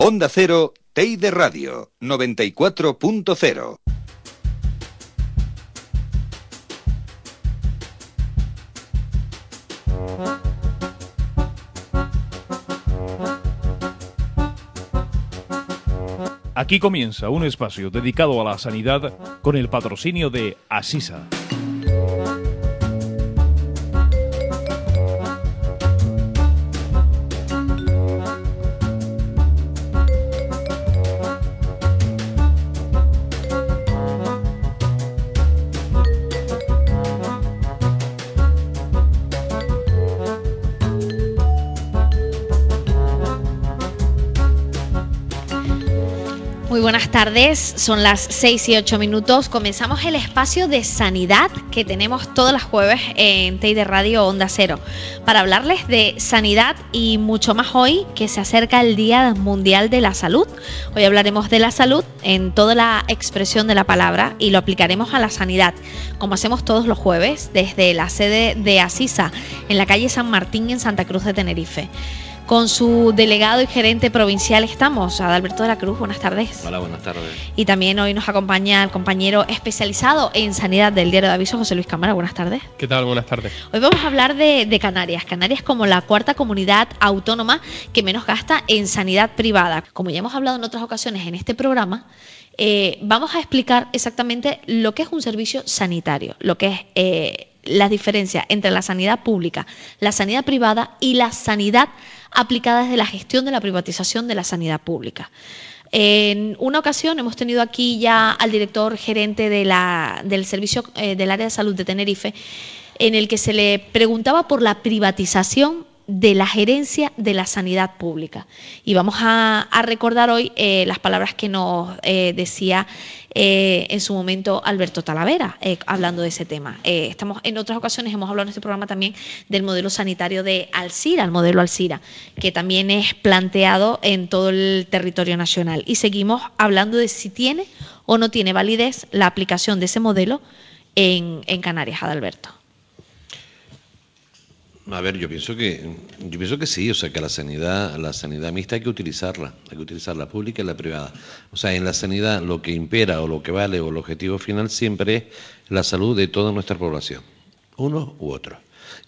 Onda Cero, de Radio, 94.0. Aquí comienza un espacio dedicado a la sanidad con el patrocinio de Asisa. Tardes. Son las 6 y 8 minutos. Comenzamos el espacio de sanidad que tenemos todas las jueves en de Radio Onda Cero para hablarles de sanidad y mucho más hoy que se acerca el Día Mundial de la Salud. Hoy hablaremos de la salud en toda la expresión de la palabra y lo aplicaremos a la sanidad, como hacemos todos los jueves desde la sede de Asisa en la calle San Martín en Santa Cruz de Tenerife. Con su delegado y gerente provincial estamos, Adalberto de la Cruz. Buenas tardes. Hola, buenas tardes. Y también hoy nos acompaña el compañero especializado en sanidad del diario de aviso, José Luis Cámara. Buenas tardes. ¿Qué tal? Buenas tardes. Hoy vamos a hablar de, Canarias. Canarias como la cuarta comunidad autónoma que menos gasta en sanidad privada. Como ya hemos hablado en otras ocasiones en este programa, eh, vamos a explicar exactamente lo que es un servicio sanitario, lo que es eh, la diferencia entre la sanidad pública, la sanidad privada y la sanidad aplicada desde la gestión de la privatización de la sanidad pública. En una ocasión hemos tenido aquí ya al director gerente del servicio eh, del área de salud de Tenerife, en el que se le preguntaba por la privatización de la gerencia de la sanidad pública. Y vamos a, recordar hoy eh, las palabras que nos eh, decía eh, en su momento Alberto Talavera, hablando de ese tema. estamos En otras ocasiones hemos hablado en este programa también del modelo sanitario de Alcira, el modelo Alcira, que también es planteado en todo el territorio nacional. Y seguimos hablando de si tiene o no tiene validez la aplicación de ese modelo en, en Canarias, Adalberto. A ver, yo pienso que yo pienso que sí, o sea, que la sanidad la sanidad mixta hay que utilizarla, hay que utilizarla la pública y la privada. O sea, en la sanidad lo que impera o lo que vale o el objetivo final siempre es la salud de toda nuestra población, uno u otro.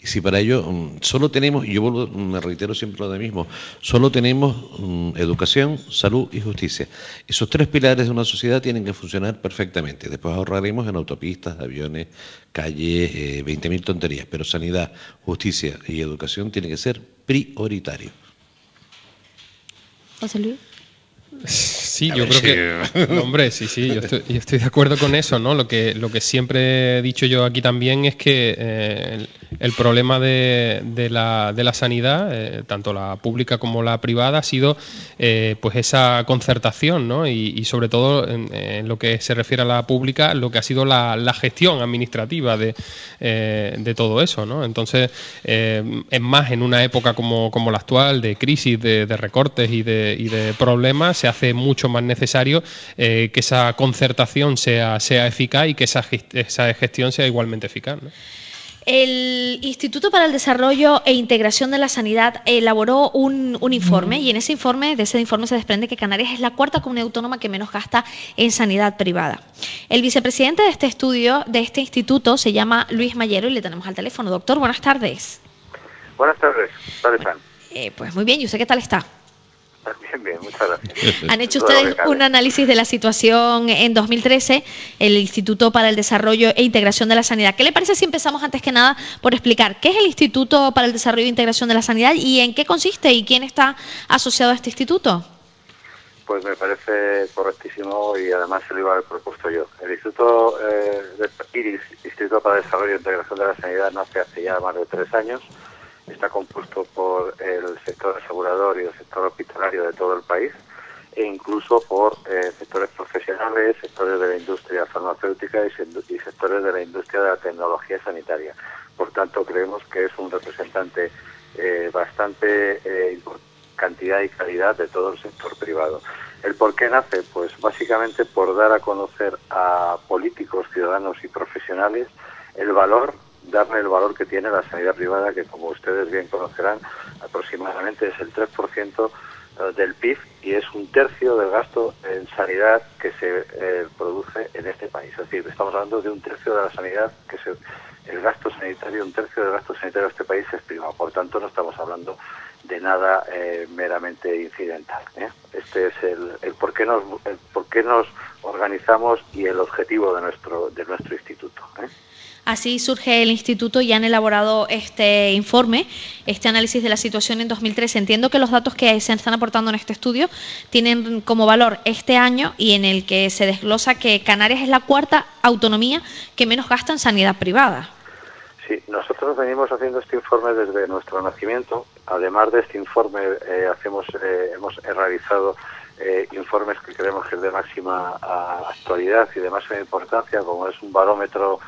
Y si para ello mm, solo tenemos, y yo vuelvo, me reitero siempre lo de mismo, solo tenemos mm, educación, salud y justicia. Esos tres pilares de una sociedad tienen que funcionar perfectamente. Después ahorraremos en autopistas, aviones, calles, eh, 20.000 tonterías. Pero sanidad, justicia y educación tienen que ser prioritarios. José Luis. Sí, yo creo que. hombre, sí, sí, yo estoy, de acuerdo con eso, ¿no? Lo que, lo que siempre he dicho yo aquí también es que eh, el, problema de, de, la, de la sanidad, eh, tanto la pública como la privada, ha sido eh, pues esa concertación, ¿no? Y, sobre todo en, lo que se refiere a la pública, lo que ha sido la, la gestión administrativa de, de, todo eso, ¿no? Entonces, es más en una época como, como la actual, de crisis, de, de recortes y de, y de problemas se hace mucho más necesario eh, que esa concertación sea, sea eficaz y que esa, esa gestión sea igualmente eficaz. El Instituto para el Desarrollo e Integración de la Sanidad elaboró un, informe y en ese informe, de ese informe se desprende que Canarias es la cuarta comunidad autónoma que menos gasta en sanidad privada. El vicepresidente de este estudio, de este instituto, se llama Luis Mayero y le tenemos al teléfono. Doctor, buenas tardes. Buenas tardes, ¿qué tal eh, pues muy bien, ¿y usted qué tal está? Bien, bien, muchas gracias. Han hecho ustedes un análisis de la situación en 2013, el Instituto para el Desarrollo e Integración de la Sanidad. ¿Qué le parece si empezamos antes que nada por explicar qué es el Instituto para el Desarrollo e Integración de la Sanidad y en qué consiste y quién está asociado a este instituto? Pues me parece correctísimo y además se lo iba a haber propuesto yo. El Instituto, eh, Instituto para el Desarrollo e Integración de la Sanidad nace hace ya más de tres años está compuesto por el sector asegurador y el sector hospitalario de todo el país e incluso por eh, sectores profesionales, sectores de la industria farmacéutica y, sectores de la industria de la tecnología sanitaria. Por tanto, creemos que es un representante eh, bastante eh, cantidad y calidad de todo el sector privado. ¿El por qué nace? Pues básicamente por dar a conocer a políticos, ciudadanos y profesionales el valor darle el valor que tiene la sanidad privada, que como ustedes bien conocerán, aproximadamente es el 3% eh, del PIB y es un tercio del gasto en sanidad que se eh, produce en este país. Es decir, estamos hablando de un tercio de la sanidad que se el gasto sanitario, un tercio del gasto sanitario de este país es privado. Por tanto, no estamos hablando de nada eh, meramente incidental. ¿eh? Este es el, el, por qué nos el por qué nos organizamos y el objetivo de nuestro de nuestro instituto. ¿Eh? Así surge el instituto y han elaborado este informe, este análisis de la situación en 2013. Entiendo que los datos que se están aportando en este estudio tienen como valor este año y en el que se desglosa que Canarias es la cuarta autonomía que menos gasta en sanidad privada. Sí, nosotros venimos haciendo este informe desde nuestro nacimiento. Además de este informe, eh, hacemos, eh, hemos realizado eh, informes que creemos que es de máxima actualidad y de máxima importancia, como es un barómetro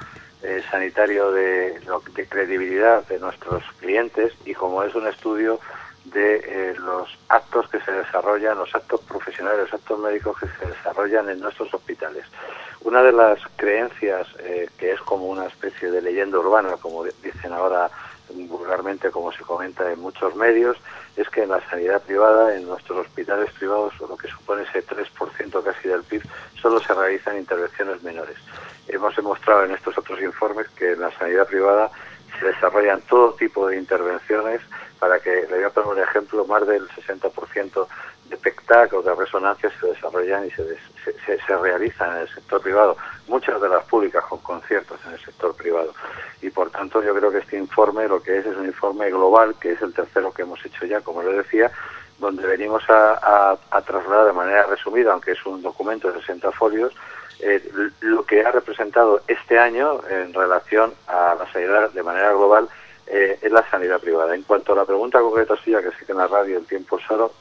eh, sanitario de, de, credibilidad de nuestros clientes y como es un estudio de eh, los actos que se desarrollan, los actos profesionales, los actos médicos que se desarrollan en nuestros hospitales. Una de las creencias eh, que es como una especie de leyenda urbana, como dicen ahora vulgarmente, como se comenta en muchos medios, es que en la sanidad privada, en nuestros hospitales privados, lo que supone ese 3% casi del PIB, solo se realizan intervenciones menores. Hemos demostrado en estos otros informes que en la sanidad privada se desarrollan todo tipo de intervenciones para que, le voy a poner un ejemplo, más del 60% de PECTAC o de resonancias se desarrollan y se, se, se, realizan en el sector privado, muchas de las públicas con conciertos en el sector privado. Y por tanto yo creo que este informe lo que es es un informe global, que es el tercero que hemos hecho ya, como le decía, donde venimos a, a, a trasladar de manera resumida, aunque es un documento de 60 folios, eh, lo que ha representado este año en relación a la sanidad de manera global eh, es la sanidad privada. En cuanto a la pregunta concreta suya, que sí que en la radio el tiempo es oro,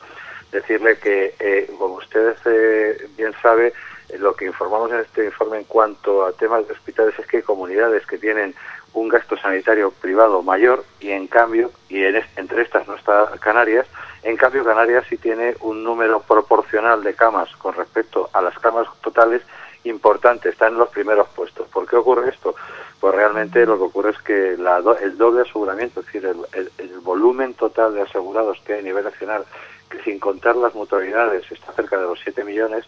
decirle que, eh, como usted eh, bien sabe, eh, lo que informamos en este informe en cuanto a temas de hospitales es que hay comunidades que tienen un gasto sanitario privado mayor y en cambio, y en, entre estas no está Canarias, en cambio Canarias sí tiene un número proporcional de camas con respecto a las camas totales importante, está en los primeros puestos. ¿Por qué ocurre esto? Pues realmente lo que ocurre es que la, el doble aseguramiento, es decir, el, volumen total de asegurados que hay a nivel nacional, que sin contar las mutualidades está cerca de los 7 millones,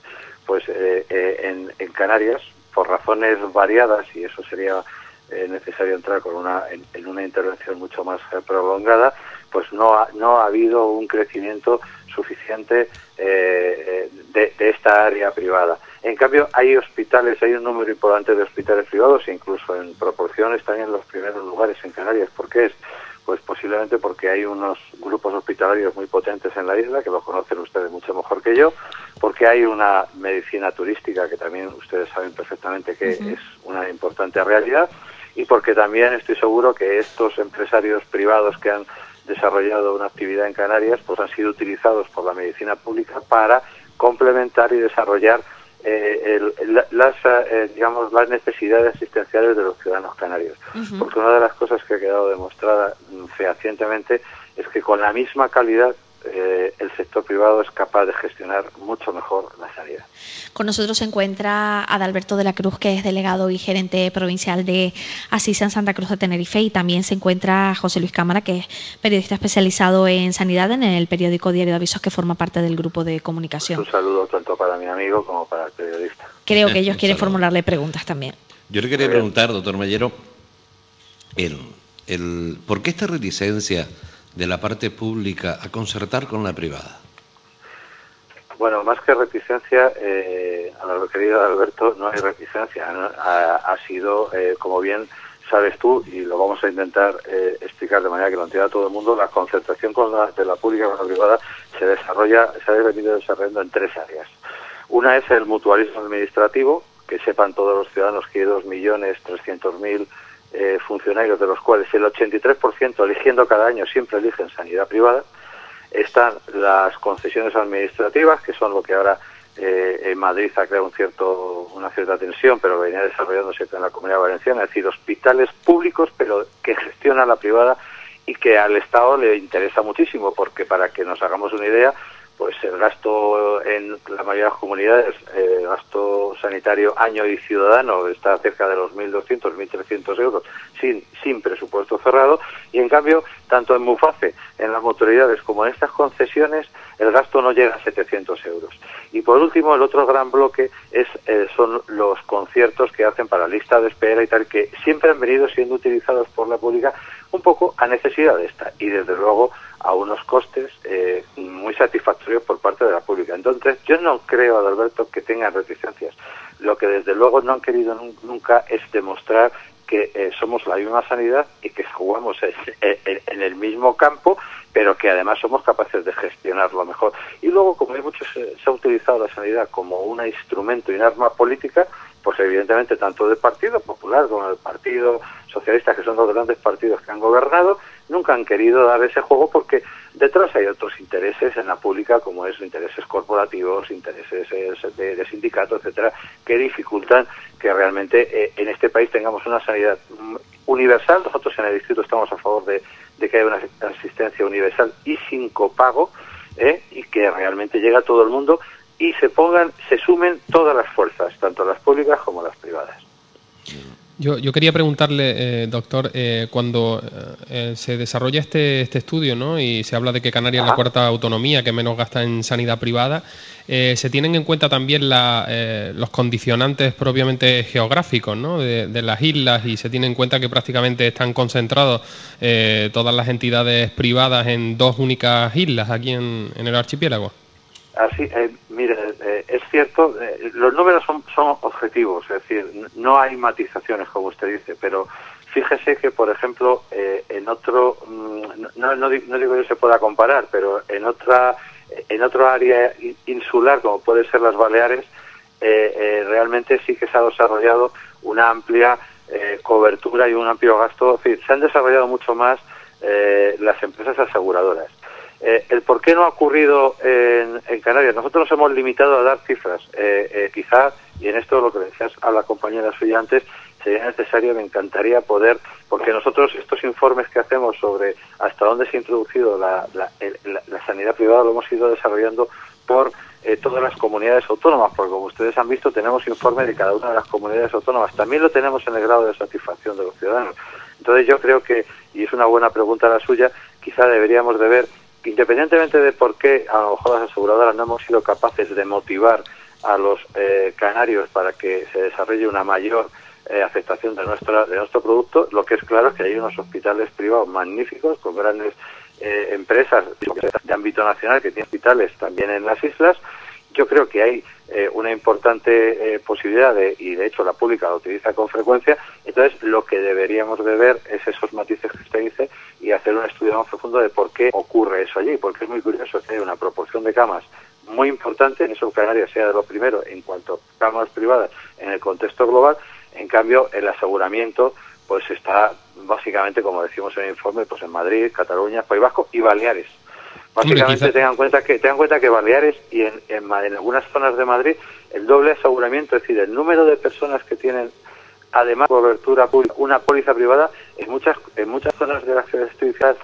pues eh, eh, en, Canarias, por razones variadas, y eso sería eh, necesario entrar con una, en, una intervención mucho más eh, prolongada, pues no ha, no ha habido un crecimiento suficiente eh, de esta área privada. En cambio, hay hospitales, hay un número importante de hospitales privados, incluso en proporción están en los primeros lugares en Canarias. ¿Por qué es? Pues posiblemente porque hay unos grupos hospitalarios muy potentes en la isla, que lo conocen ustedes mucho mejor que yo, porque hay una medicina turística que también ustedes saben perfectamente que es una importante realidad, y porque también estoy seguro que estos empresarios privados que han desarrollado una actividad en Canarias, pues han sido utilizados por la medicina pública para complementar y desarrollar eh, el, las, eh, digamos, las necesidades asistenciales de los ciudadanos canarios. Uh -huh. Porque una de las cosas que ha quedado demostrada fehacientemente es que con la misma calidad eh, el sector privado es capaz de gestionar mucho mejor la sanidad. Con nosotros se encuentra Adalberto de la Cruz, que es delegado y gerente provincial de Asisa en Santa Cruz de Tenerife, y también se encuentra José Luis Cámara, que es periodista especializado en sanidad en el periódico Diario de Avisos, que forma parte del grupo de comunicación. Un saludo tanto para mi amigo como para el periodista. Creo que ellos quieren formularle preguntas también. Yo le quería preguntar, doctor Mayero, el, el, ¿por qué esta reticencia de la parte pública a concertar con la privada? Bueno, más que reticencia, eh, a lo querido Alberto, no hay reticencia. ha, sido, eh, como bien sabes tú, y lo vamos a intentar eh, explicar de manera que lo entienda todo el mundo, la concertación con la, de la pública con la privada se desarrolla, se ha venido desarrollando en tres áreas. Una es el mutualismo administrativo, que sepan todos los ciudadanos que hay 2.300.000 eh, funcionarios, de los cuales el 83% eligiendo cada año siempre eligen sanidad privada. Están las concesiones administrativas, que son lo que ahora eh, en Madrid ha creado un cierto, una cierta tensión, pero venía desarrollándose en la comunidad valenciana, es decir, hospitales públicos, pero que gestiona la privada y que al Estado le interesa muchísimo, porque para que nos hagamos una idea, pues el gasto en la mayoría de las comunidades, eh, el gasto sanitario año y ciudadano está cerca de los 1.200, 1.300 euros sin, sin presupuesto cerrado y en cambio tanto en Muface, en las autoridades como en estas concesiones el gasto no llega a 700 euros. Y por último, el otro gran bloque es, eh, son los conciertos que hacen para lista de espera y tal, que siempre han venido siendo utilizados por la pública un poco a necesidad de esta y desde luego a unos costes eh, muy satisfactorios por parte de la pública. Entonces, yo no creo, Adalberto, que tengan reticencias. Lo que desde luego no han querido nunca es demostrar que eh, somos la misma sanidad y que jugamos en, el mismo campo, pero que además somos capaces de gestionarlo mejor. Y luego, como hay mucho, se, ha utilizado la sanidad como un instrumento y un arma política, pues evidentemente tanto del Partido Popular como del Partido Socialista, que son los grandes partidos que han gobernado, nunca han querido dar ese juego porque detrás hay otros intereses en la pública, como es intereses corporativos, intereses de, sindicatos, etcétera, que dificultan que realmente eh, en este país tengamos una sanidad universal. Nosotros en el distrito estamos a favor de, que haya una asistencia universal y sin copago ¿eh? y que realmente llegue a todo el mundo y se pongan, se sumen todas las fuerzas, tanto las públicas como las privadas. Yo, yo quería preguntarle, eh, doctor, eh, cuando eh, se desarrolla este, este estudio ¿no? y se habla de que Canarias es la cuarta autonomía que menos gasta en sanidad privada, ¿se tienen en cuenta también la, los condicionantes propiamente geográficos ¿no? de, de, las islas y se tiene en cuenta que prácticamente están concentrados todas las entidades privadas en dos únicas islas aquí en, en el archipiélago? Así, eh, mire, eh, es cierto, eh, los números son, objetivos, es decir, no hay matizaciones, como usted dice, pero fíjese que, por ejemplo, en otro, mm, no, no, digo que se pueda comparar, pero en otra, en otro área insular, como puede ser las Baleares, realmente sí que se ha desarrollado una amplia cobertura y un amplio gasto, es decir, se han desarrollado mucho más las empresas aseguradoras. Eh, el por qué no ha ocurrido en, Canarias. Nosotros nos hemos limitado a dar cifras. Eh, eh, quizás, y en esto lo que decías a la compañera suya antes, sería necesario, me encantaría poder, porque nosotros estos informes que hacemos sobre hasta dónde se ha introducido la, sanidad privada lo hemos ido desarrollando por todas las comunidades autónomas, porque como ustedes han visto tenemos informes de cada una de las comunidades autónomas. También lo tenemos en el grado de satisfacción de los ciudadanos. Entonces yo creo que, y es una buena pregunta la suya, quizá deberíamos de ver independientemente de por qué a lo mejor las aseguradoras no hemos sido capaces de motivar a los eh, canarios para que se desarrolle una mayor eh, aceptación de, nuestra, de nuestro producto, lo que es claro es que hay unos hospitales privados magníficos con grandes eh, empresas de ámbito nacional que tienen hospitales también en las islas. Yo creo que hay una importante posibilidad de, y de hecho la pública lo utiliza con frecuencia, entonces lo que deberíamos de ver es esos matices que usted dice y hacer un estudio más profundo de por qué ocurre eso allí, porque es muy curioso que hay una proporción de camas muy importante, en eso Canarias sea de lo primero en cuanto a camas privadas en el contexto global, en cambio el aseguramiento pues está básicamente, como decimos en el informe, pues en Madrid, Cataluña, País Vasco y Baleares. Básicamente tengan cuenta que tengan cuenta que Baleares y en, en, en algunas zonas de Madrid el doble aseguramiento, es decir, el número de personas que tienen además cobertura pública, una póliza privada en muchas en muchas zonas de la ciudad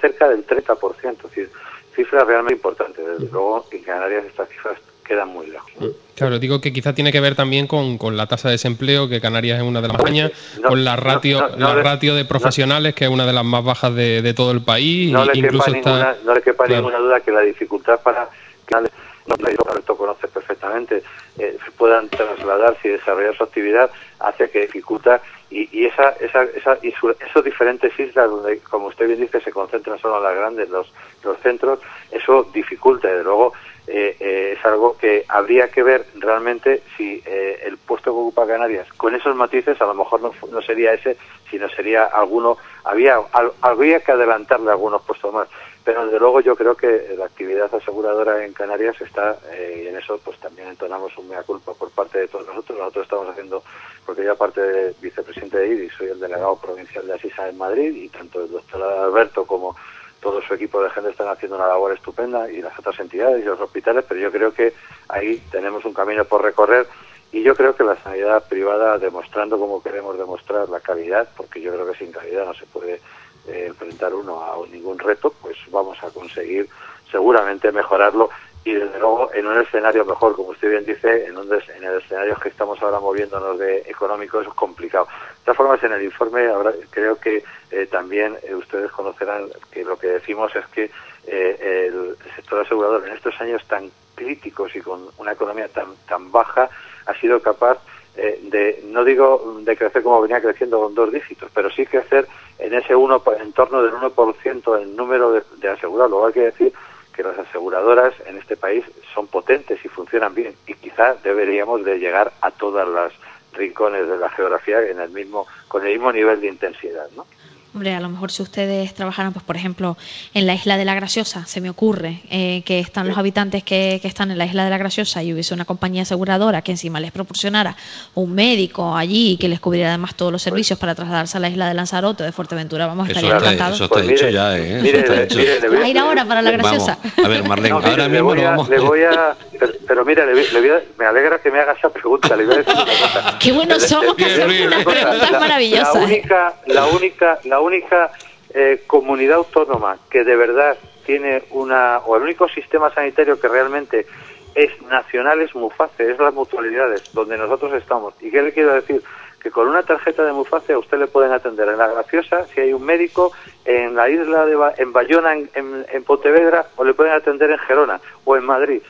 cerca del 30%, es decir, cifras realmente importantes. Desde luego, en Canarias estas cifras quedan muy lejos. Mm. Claro, digo que quizá tiene que ver también con, con la tasa de desempleo, que Canarias es una de las bajas, con la ratio, la ratio de profesionales, que es una de las más bajas de, de todo el país. No le incluso quepa, ninguna, no le quepa ninguna duda que la dificultad para que Roberto conoce perfectamente, eh, puedan trasladarse y desarrollar su actividad hace que dificulta y, y esa, esa, esa y esos diferentes islas donde, como usted bien dice, se concentran solo las grandes, los, los centros, eso dificulta, desde luego, eh, eh, es algo que habría que ver realmente si eh, el puesto que ocupa Canarias con esos matices a lo mejor no, no sería ese, sino sería alguno, había, habría que adelantarle algunos puestos más. Pero desde luego yo creo que la actividad aseguradora en Canarias está eh, y en eso pues también entonamos un mea culpa por parte de todos nosotros. Nosotros estamos haciendo porque yo aparte de vicepresidente de IDI soy el delegado provincial de Asisa en Madrid y tanto el doctor Alberto como todo su equipo de gente están haciendo una labor estupenda y las otras entidades y los hospitales pero yo creo que ahí tenemos un camino por recorrer y yo creo que la sanidad privada demostrando como queremos demostrar la calidad porque yo creo que sin calidad no se puede eh, enfrentar uno a ningún reto, pues vamos a conseguir seguramente mejorarlo y desde luego en un escenario mejor, como usted bien dice, en, un en el escenario que estamos ahora moviéndonos de económico es complicado. De todas formas, en el informe ahora creo que eh, también eh, ustedes conocerán que lo que decimos es que eh, el sector asegurador en estos años tan críticos y con una economía tan, tan baja ha sido capaz de, no digo de crecer como venía creciendo con dos dígitos, pero sí crecer en ese uno, en torno del 1% en número de, de asegurados. Luego hay que decir que las aseguradoras en este país son potentes y funcionan bien y quizás deberíamos de llegar a todas las rincones de la geografía en el mismo con el mismo nivel de intensidad, ¿no? Hombre, a lo mejor si ustedes trabajaran, pues por ejemplo, en la isla de la Graciosa, se me ocurre eh, que están los habitantes que, que, están en la isla de la Graciosa y hubiese una compañía aseguradora que encima les proporcionara un médico allí que les cubriera además todos los servicios para trasladarse a la isla de Lanzarote de Fuerteventura, vamos, a estar encantados. Eso está pues dicho ya, ¿eh? Mire, eso está hecho. Mire, ¿Va a ir ahora para la Graciosa? Vamos. A ver, Marlene, No, ahora le mismo voy no a, vamos. le voy a pero, pero mira, le, voy- le voy a- me alegra que me haga esa pregunta. Le voy a decir una cosa. Qué buenos Le- le- somos que le- hacemos le- unas preguntas maravillosas. La única, la única, la única eh, comunidad autónoma que de verdad tiene una, o el único sistema sanitario que realmente es nacional es Muface, es las mutualidades, donde nosotros estamos. ¿Y qué le quiero decir? Que con una tarjeta de Muface a usted le pueden atender en La Graciosa, si hay un médico, en la isla de Ba- en Bayona, en, en, en Pontevedra, o le pueden atender en Gerona o en Madrid.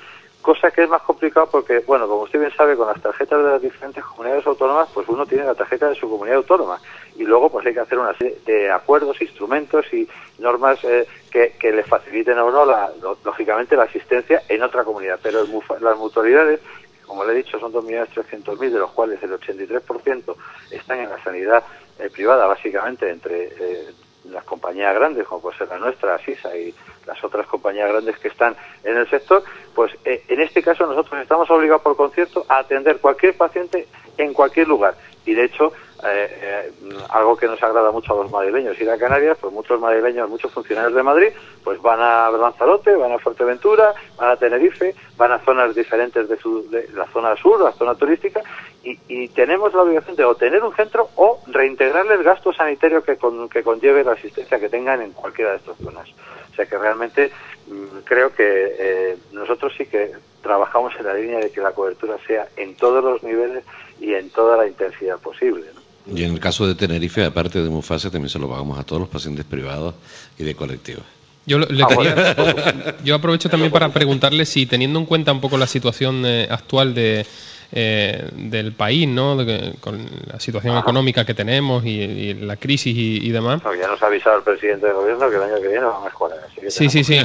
Cosa que es más complicado porque, bueno, como usted bien sabe, con las tarjetas de las diferentes comunidades autónomas, pues uno tiene la tarjeta de su comunidad autónoma. Y luego, pues hay que hacer una serie de acuerdos, instrumentos y normas eh, que, que le faciliten a uno, la, lógicamente, la asistencia en otra comunidad. Pero el las mutualidades, como le he dicho, son 2.300.000, de los cuales el 83% están en la sanidad eh, privada, básicamente entre eh, las compañías grandes, como puede ser la nuestra, SISA, y las otras compañías grandes que están en el sector, pues eh, en este caso nosotros estamos obligados por concierto a atender cualquier paciente en cualquier lugar. Y de hecho, eh, eh, algo que nos agrada mucho a los madrileños ir a Canarias, pues muchos madrileños, muchos funcionarios de Madrid, pues van a Lanzarote, van a Fuerteventura, van a Tenerife, van a zonas diferentes de, su, la zona sur, la zona turística, y, y tenemos la obligación de o tener un centro o reintegrarle el gasto sanitario que, con- que conlleve la asistencia que tengan en cualquiera de estas zonas. O sea que realmente mm, creo que eh, nosotros sí que trabajamos en la línea de que la cobertura sea en todos los niveles y en toda la intensidad posible. ¿no? Y en el caso de Tenerife, aparte de Mufasa, también se lo pagamos a todos los pacientes privados y de colectivos. Yo, lo- le Ah, quería- yo aprovecho también para preguntarle si, teniendo en cuenta un poco la situación eh, actual de, eh, del país, ¿no? De con la situación económica que tenemos y, y la crisis y, y demás. No, ya nos ha avisado el presidente del gobierno que el año que viene va a mejorar. así que Sí, sí, sí.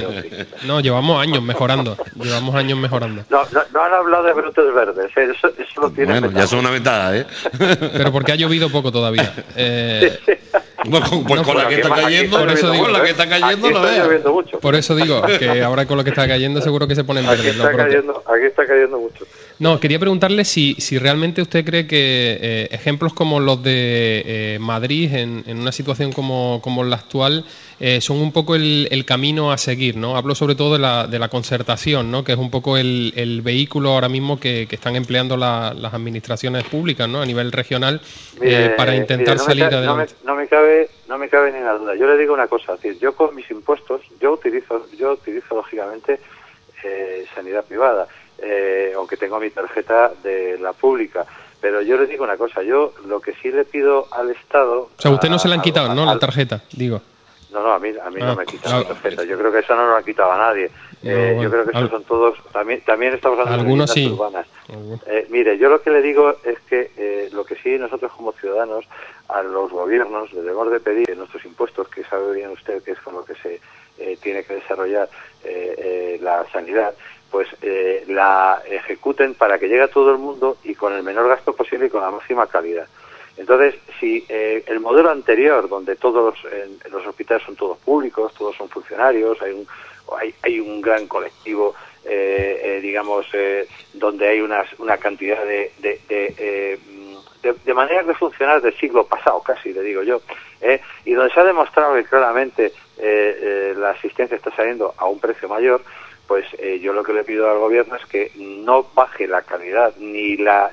No, llevamos años mejorando. Llevamos años mejorando. No, no, no han hablado de brotes verdes, ¿eh? eso, eso lo tiene Bueno, ya son una ventaja, ¿eh? Pero porque ha llovido poco todavía. Eh, Pues con, pues No, con la que aquí- está aquí cayendo, por eso digo, con la que está cayendo, Aquí no mucho. por eso digo que ahora con lo que está cayendo seguro que se ponen Aquí verdes los está, cayendo, aquí está cayendo mucho. No, quería preguntarle si, si realmente usted cree que eh, ejemplos como los de eh, Madrid, en, en una situación como, como la actual, eh, son un poco el, el camino a seguir, ¿no? Hablo sobre todo de la, de la concertación, ¿no? Que es un poco el, el vehículo ahora mismo que, que están empleando la- las administraciones públicas, ¿no? A nivel regional, eh, Mire, para intentar mire, no me salir ca- no me, adelante. no me cabe no me cabe ni una duda. Yo le digo una cosa, decir, yo con mis impuestos, yo utilizo yo utilizo lógicamente sanidad privada, eh, aunque tengo mi tarjeta de la pública. Pero yo le digo una cosa, yo lo que sí le pido al Estado... O sea, usted no se la han quitado, a- ¿no? La tarjeta, digo. No, no, a mí, a mí Ah, no me quitan ah, la tarjeta. Yo creo que eso no lo ha quitado a nadie. No, Eh, bueno, yo creo que esos al- son todos... También, también estamos hablando Algunos de sí. urbanas. Algunos. Eh, mire, yo lo que le digo es que eh, lo que sí nosotros como ciudadanos a los gobiernos le debemos de pedir en nuestros impuestos, que sabe bien usted que es con lo que se eh, tiene que desarrollar eh, eh, la sanidad, pues eh, la ejecuten para que llegue a todo el mundo y con el menor gasto posible y con la máxima calidad. Entonces, si eh, el modelo anterior, donde todos los, hospitales son todos públicos, todos son funcionarios, hay un, hay, hay un gran colectivo, eh, eh, digamos, eh, donde hay una cantidad de, de, de, eh, de, de maneras de funcionar del siglo pasado, casi, le digo yo, y donde se ha demostrado que claramente la asistencia está saliendo a un precio mayor, pues eh, yo lo que le pido al gobierno es que no baje la calidad ni la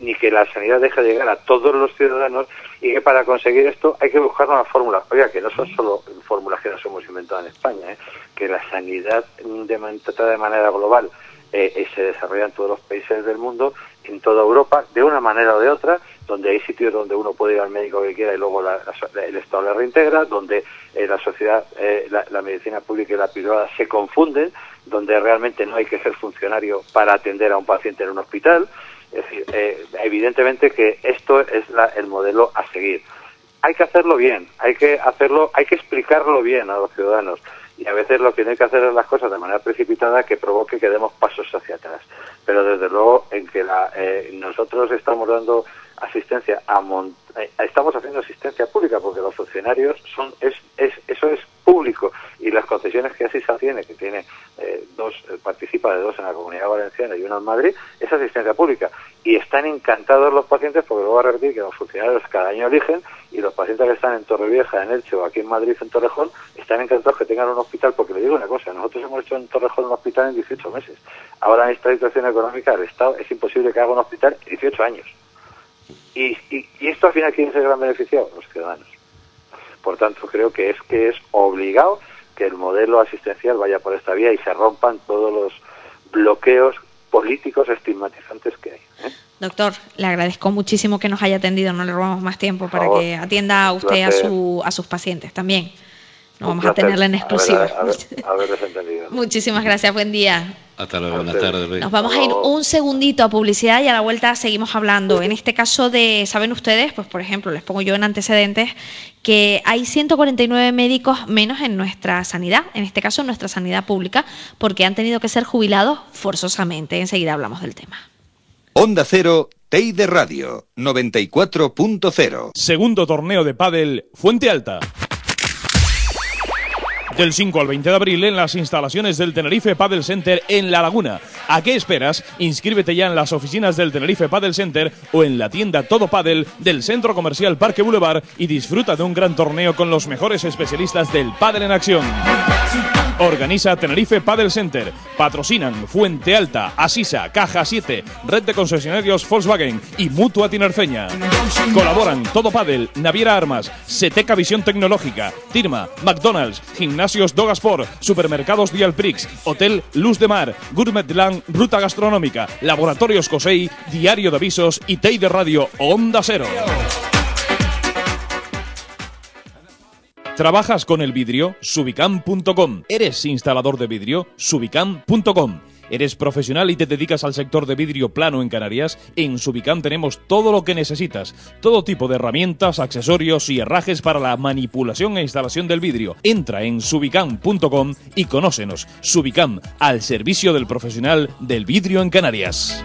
ni que la sanidad deje de llegar a todos los ciudadanos y que para conseguir esto hay que buscar una fórmula. Oiga, que no son solo fórmulas que nos hemos inventado en España, ¿eh? que la sanidad de, de manera global eh, eh, se desarrolla en todos los países del mundo, en toda Europa, de una manera o de otra, donde hay sitios donde uno puede ir al médico que quiera y luego el Estado le reintegra, donde eh, la sociedad, la, medicina pública y la privada se confunden, donde realmente no hay que ser funcionario para atender a un paciente en un hospital. Es decir, evidentemente que esto es el modelo a seguir. Hay que hacerlo bien, hay que hacerlo, hay que explicarlo bien a los ciudadanos y a veces lo que no hay que hacer es las cosas de manera precipitada que provoque que demos pasos hacia atrás. Pero desde luego en que la, eh, nosotros estamos dando asistencia a eh, estamos haciendo asistencia pública porque los funcionarios son es, es eso es público y las concesiones que así se tiene que tiene eh, dos participa de dos en la Comunidad Valenciana y una en Madrid es asistencia pública y están encantados los pacientes porque luego a repetir que los funcionarios cada año eligen y los pacientes que están en Torrevieja, en Elche o aquí en Madrid, en Torrejón, están encantados que tengan un hospital, porque le digo una cosa, nosotros hemos hecho en Torrejón un hospital en 18 meses. Ahora en esta situación económica del Estado es imposible que haga un hospital en 18 años. Y, y, esto al final, ¿quién es el gran beneficiado? Los ciudadanos. Por tanto, creo que es que es obligado que el modelo asistencial vaya por esta vía y se rompan todos los bloqueos políticos estigmatizantes que hay. ¿eh? Doctor, le agradezco muchísimo que nos haya atendido, no le robamos más tiempo para que atienda a usted a, su, a sus pacientes también. No vamos a tenerla en exclusiva. Muchísimas gracias, buen día. Hasta luego, buenas tardes. Nos vamos a ir un segundito a publicidad y a la vuelta seguimos hablando. En este caso de, ¿saben ustedes? Pues por ejemplo, les pongo yo en antecedentes que hay 149 médicos menos en nuestra sanidad, en este caso en nuestra sanidad pública, porque han tenido que ser jubilados forzosamente. Enseguida hablamos del tema. Onda Cero, de Radio, 94.0. Segundo torneo de pádel, Fuente Alta. Del 5 al 20 de abril en las instalaciones del Tenerife Paddle Center en La Laguna. ¿A qué esperas? Inscríbete ya en las oficinas del Tenerife Paddle Center o en la tienda Todo Paddle del Centro Comercial Parque Boulevard y disfruta de un gran torneo con los mejores especialistas del paddle en acción. Organiza Tenerife Paddle Center. Patrocinan Fuente Alta, Asisa, Caja 7, Red de Concesionarios Volkswagen y Mutua Tinerfeña. Colaboran Todo Paddle, Naviera Armas, Seteca Visión Tecnológica, Tirma, McDonald's, Gimnasios Dogasport, Supermercados Dialprix, Hotel Luz de Mar, Gourmet Land, Ruta Gastronómica, Laboratorios Cosey, Diario de Avisos y Tei de Radio Onda Cero. ¿Trabajas con el vidrio? Subicam.com. ¿Eres instalador de vidrio? Subicam.com. ¿Eres profesional y te dedicas al sector de vidrio plano en Canarias? En Subicam tenemos todo lo que necesitas. Todo tipo de herramientas, accesorios y herrajes para la manipulación e instalación del vidrio. Entra en subicam.com y conócenos. Subicam, al servicio del profesional del vidrio en Canarias.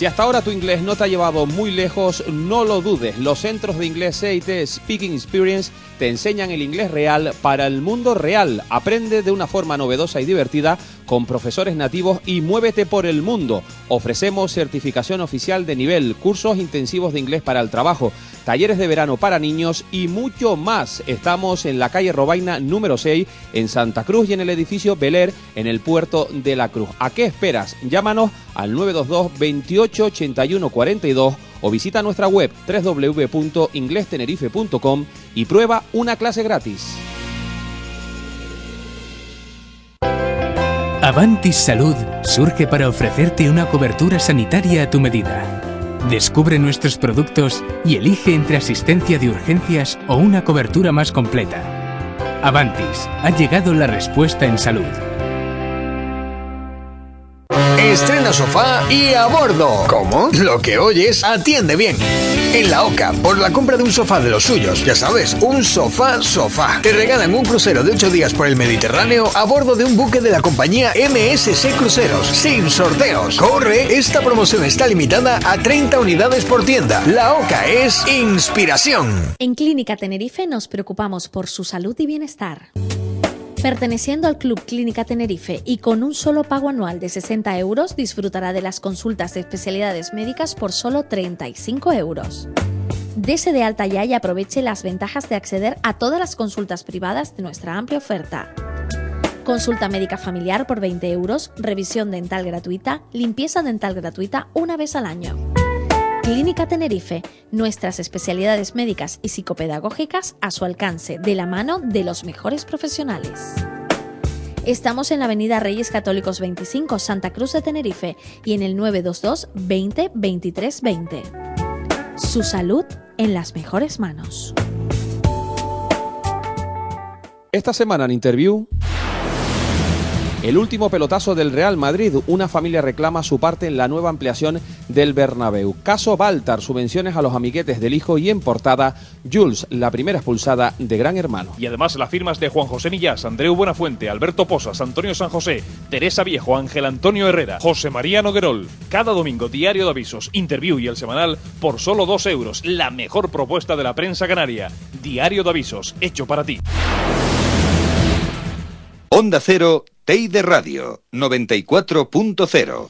Si hasta ahora tu inglés no te ha llevado muy lejos, no lo dudes. Los centros de inglés CIT Speaking Experience te enseñan el inglés real para el mundo real. Aprende de una forma novedosa y divertida con profesores nativos y muévete por el mundo. Ofrecemos certificación oficial de nivel, cursos intensivos de inglés para el trabajo, talleres de verano para niños y mucho más. Estamos en la calle Robaina número 6 en Santa Cruz y en el edificio Beler en el puerto de la Cruz. ¿A qué esperas? Llámanos al 922 28 81 42 o visita nuestra web www.inglestenerife.com y prueba una clase gratis. Avantis Salud surge para ofrecerte una cobertura sanitaria a tu medida. Descubre nuestros productos y elige entre asistencia de urgencias o una cobertura más completa. Avantis, ha llegado la respuesta en salud. Estrena sofá y a bordo. ¿Cómo? Lo que oyes atiende bien. En la OCA, por la compra de un sofá de los suyos, ya sabes, un sofá sofá. Te regalan un crucero de 8 días por el Mediterráneo a bordo de un buque de la compañía MSC Cruceros, sin sorteos. Corre, esta promoción está limitada a 30 unidades por tienda. La OCA es inspiración. En Clínica Tenerife nos preocupamos por su salud y bienestar. Perteneciendo al Club Clínica Tenerife y con un solo pago anual de 60 euros, disfrutará de las consultas de especialidades médicas por solo 35 euros. Dese de alta ya y aproveche las ventajas de acceder a todas las consultas privadas de nuestra amplia oferta. Consulta médica familiar por 20 euros, revisión dental gratuita, limpieza dental gratuita una vez al año. Clínica Tenerife, nuestras especialidades médicas y psicopedagógicas a su alcance, de la mano de los mejores profesionales. Estamos en la Avenida Reyes Católicos 25, Santa Cruz de Tenerife y en el 922 20 23 20. Su salud en las mejores manos. Esta semana en Interview... El último pelotazo del Real Madrid. Una familia reclama su parte en la nueva ampliación del Bernabéu. Caso Baltar, subvenciones a los amiguetes del hijo y en portada Jules, la primera expulsada de Gran Hermano. Y además las firmas de Juan José Millás, Andreu Buenafuente, Alberto Posas, Antonio San José, Teresa Viejo, Ángel Antonio Herrera, José María Noguerol. Cada domingo, diario de avisos, interview y el semanal por solo dos euros. La mejor propuesta de la prensa canaria. Diario de avisos, hecho para ti. Onda Cero, Teide Radio, 94.0.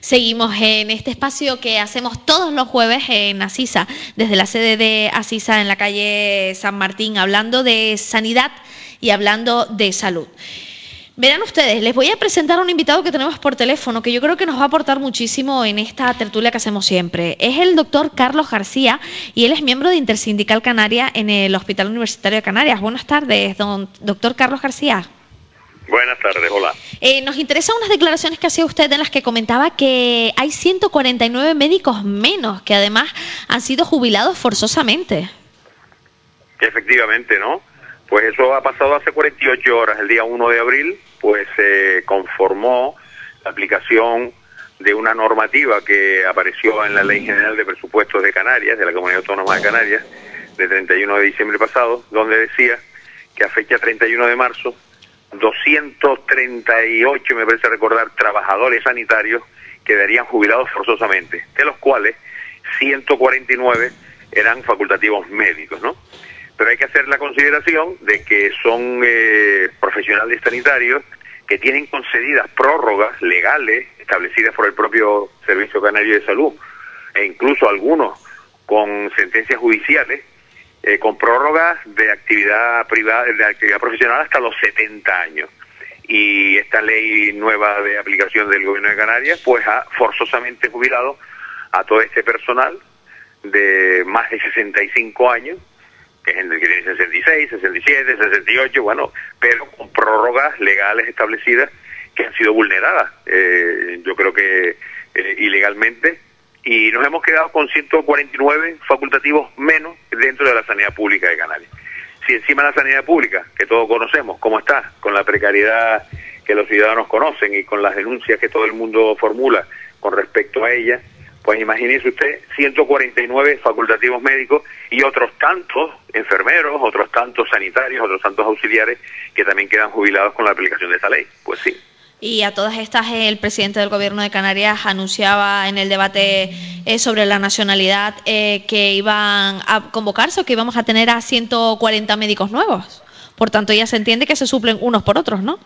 Seguimos en este espacio que hacemos todos los jueves en Asisa, desde la sede de Asisa en la calle San Martín, hablando de sanidad y hablando de salud. Verán ustedes, les voy a presentar a un invitado que tenemos por teléfono que yo creo que nos va a aportar muchísimo en esta tertulia que hacemos siempre. Es el doctor Carlos García y él es miembro de Intersindical Canaria en el Hospital Universitario de Canarias. Buenas tardes, don, doctor Carlos García. Buenas tardes, hola. Eh, nos interesan unas declaraciones que hacía usted en las que comentaba que hay 149 médicos menos que además han sido jubilados forzosamente. Efectivamente, ¿no? Pues eso ha pasado hace 48 horas, el día 1 de abril, pues se conformó la aplicación de una normativa que apareció en la Ley General de Presupuestos de Canarias, de la Comunidad Autónoma de Canarias, de 31 de diciembre pasado, donde decía que a fecha 31 de marzo 238, me parece recordar, trabajadores sanitarios quedarían jubilados forzosamente, de los cuales 149 eran facultativos médicos, ¿no? Pero hay que hacer la consideración de que son eh, profesionales sanitarios que tienen concedidas prórrogas legales establecidas por el propio Servicio Canario de Salud e incluso algunos con sentencias judiciales eh, con prórrogas de actividad privada, de actividad profesional hasta los 70 años. Y esta ley nueva de aplicación del Gobierno de Canarias, pues ha forzosamente jubilado a todo este personal de más de 65 años, que es el que tiene 66, 67, 68, bueno, pero con prórrogas legales establecidas que han sido vulneradas, eh, yo creo que eh, ilegalmente, y nos hemos quedado con 149 facultativos menos dentro de la sanidad pública de Canarias. Si encima la sanidad pública, que todos conocemos cómo está, con la precariedad que los ciudadanos conocen y con las denuncias que todo el mundo formula con respecto a ella, pues imagínese usted 149 facultativos médicos y otros tantos enfermeros, otros tantos sanitarios, otros tantos auxiliares que también quedan jubilados con la aplicación de esta ley. Pues sí, y a todas estas, el presidente del Gobierno de Canarias anunciaba en el debate eh, sobre la nacionalidad eh, que iban a convocarse o que íbamos a tener a 140 médicos nuevos. Por tanto, ya se entiende que se suplen unos por otros, ¿no?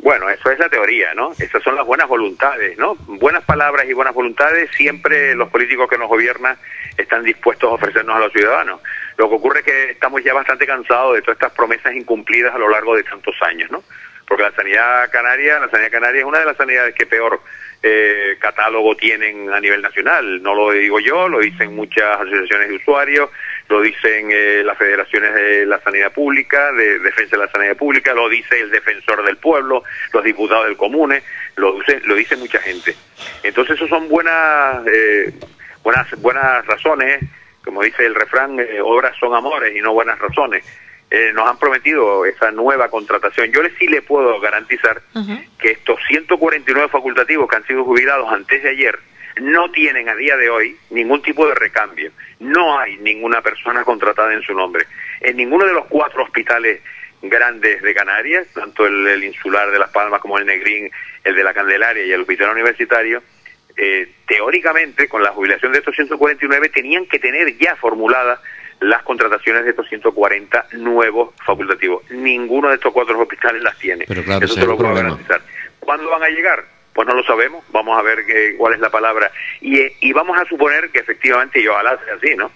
Bueno, eso es la teoría, ¿no? Esas son las buenas voluntades, ¿no? Buenas palabras y buenas voluntades, siempre los políticos que nos gobiernan están dispuestos a ofrecernos a los ciudadanos. Lo que ocurre es que estamos ya bastante cansados de todas estas promesas incumplidas a lo largo de tantos años, ¿no? Porque la sanidad canaria, la sanidad canaria es una de las sanidades que peor eh, catálogo tienen a nivel nacional. No lo digo yo, lo dicen muchas asociaciones de usuarios, lo dicen eh, las federaciones de la sanidad pública, de defensa de la sanidad pública, lo dice el defensor del pueblo, los diputados del comune, lo dice, lo dice mucha gente. Entonces, eso son buenas, eh, buenas, buenas razones, como dice el refrán, obras son amores y no buenas razones. Eh, nos han prometido esa nueva contratación. Yo sí le puedo garantizar que estos 149 facultativos que han sido jubilados antes de ayer no tienen a día de hoy ningún tipo de recambio. No hay ninguna persona contratada en su nombre. En ninguno de los cuatro hospitales grandes de Canarias, tanto el, insular de Las Palmas como el Negrín, el de la Candelaria y el hospital universitario, eh, teóricamente con la jubilación de estos 149 tenían que tener ya formulada las contrataciones de estos 140 nuevos facultativos. Ninguno de estos cuatro hospitales las tiene. Pero claro, Eso te lo puedo garantizar. ¿Cuándo van a llegar? Pues no lo sabemos. Vamos a ver qué, cuál es la palabra. Y, y vamos a suponer que efectivamente, y ojalá sea así, ¿no?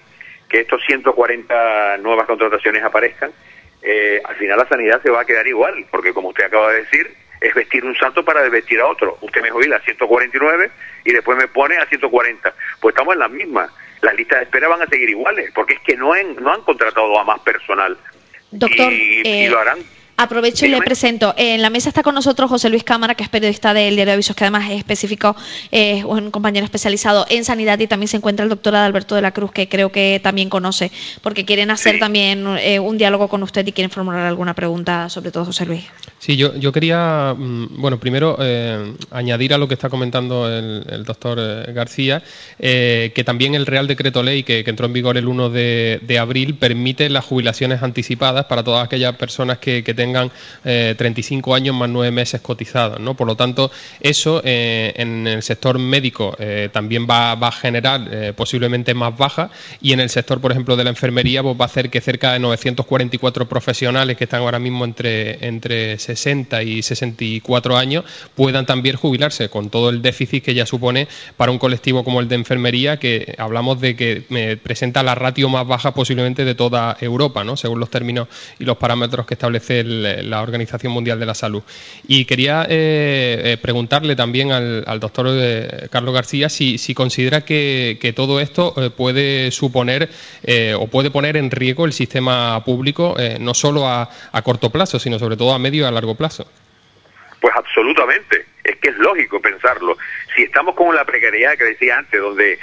que estos 140 nuevas contrataciones aparezcan, eh, al final la sanidad se va a quedar igual, porque como usted acaba de decir, es vestir un santo para desvestir a otro. Usted me jubila a 149 y después me pone a 140. Pues estamos en la misma. Las listas de espera van a seguir iguales, porque es que no han, no han contratado a más personal. Doctor, y, eh, lo harán. Aprovecho y le presento. En la mesa está con nosotros José Luis Cámara, que es periodista del Diario de Avisos, que además es específico, eh, un compañero especializado en sanidad y también se encuentra el doctor Adalberto de la Cruz, que creo que también conoce, porque quieren hacer también eh, un diálogo con usted y quieren formular alguna pregunta, sobre todo José Luis. Sí, yo, yo quería, mm, bueno, primero eh, añadir a lo que está comentando el, doctor García, que también el Real Decreto Ley, que, entró en vigor el 1 de, abril, permite las jubilaciones anticipadas para todas aquellas personas que, que tengan 35 eh, años más nueve meses cotizados. ¿no? Por lo tanto, eso eh, en el sector médico eh, también va, a generar posiblemente más baja y en el sector, por ejemplo, de la enfermería pues, va a hacer que cerca de 944 profesionales que están ahora mismo entre, entre 60 y 64 años puedan también jubilarse con todo el déficit que ya supone para un colectivo como el de enfermería que hablamos de que presenta la ratio más baja posiblemente de toda Europa, ¿no? según los términos y los parámetros que establece el, la Organización Mundial de la Salud. Y quería eh, eh, preguntarle también al, doctor eh, Carlos García si, considera que, todo esto puede suponer o puede poner en riesgo el sistema público, no solo a, corto plazo, sino sobre todo a medio y a largo plazo. Pues absolutamente, es que es lógico pensarlo. Si estamos con la precariedad que decía antes, donde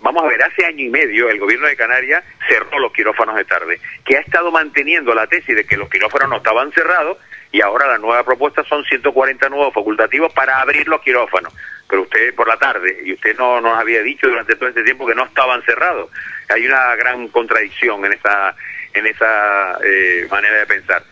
vamos a ver, hace año y medio el gobierno de Canarias cerró los quirófanos de tarde, que ha estado manteniendo la tesis de que los quirófanos no estaban cerrados y ahora la nueva propuesta son 140 nuevos facultativos para abrir los quirófanos. Pero usted por la tarde, y usted no nos había dicho durante todo este tiempo que no estaban cerrados. Hay una gran contradicción en esa, en esa eh, manera de pensar.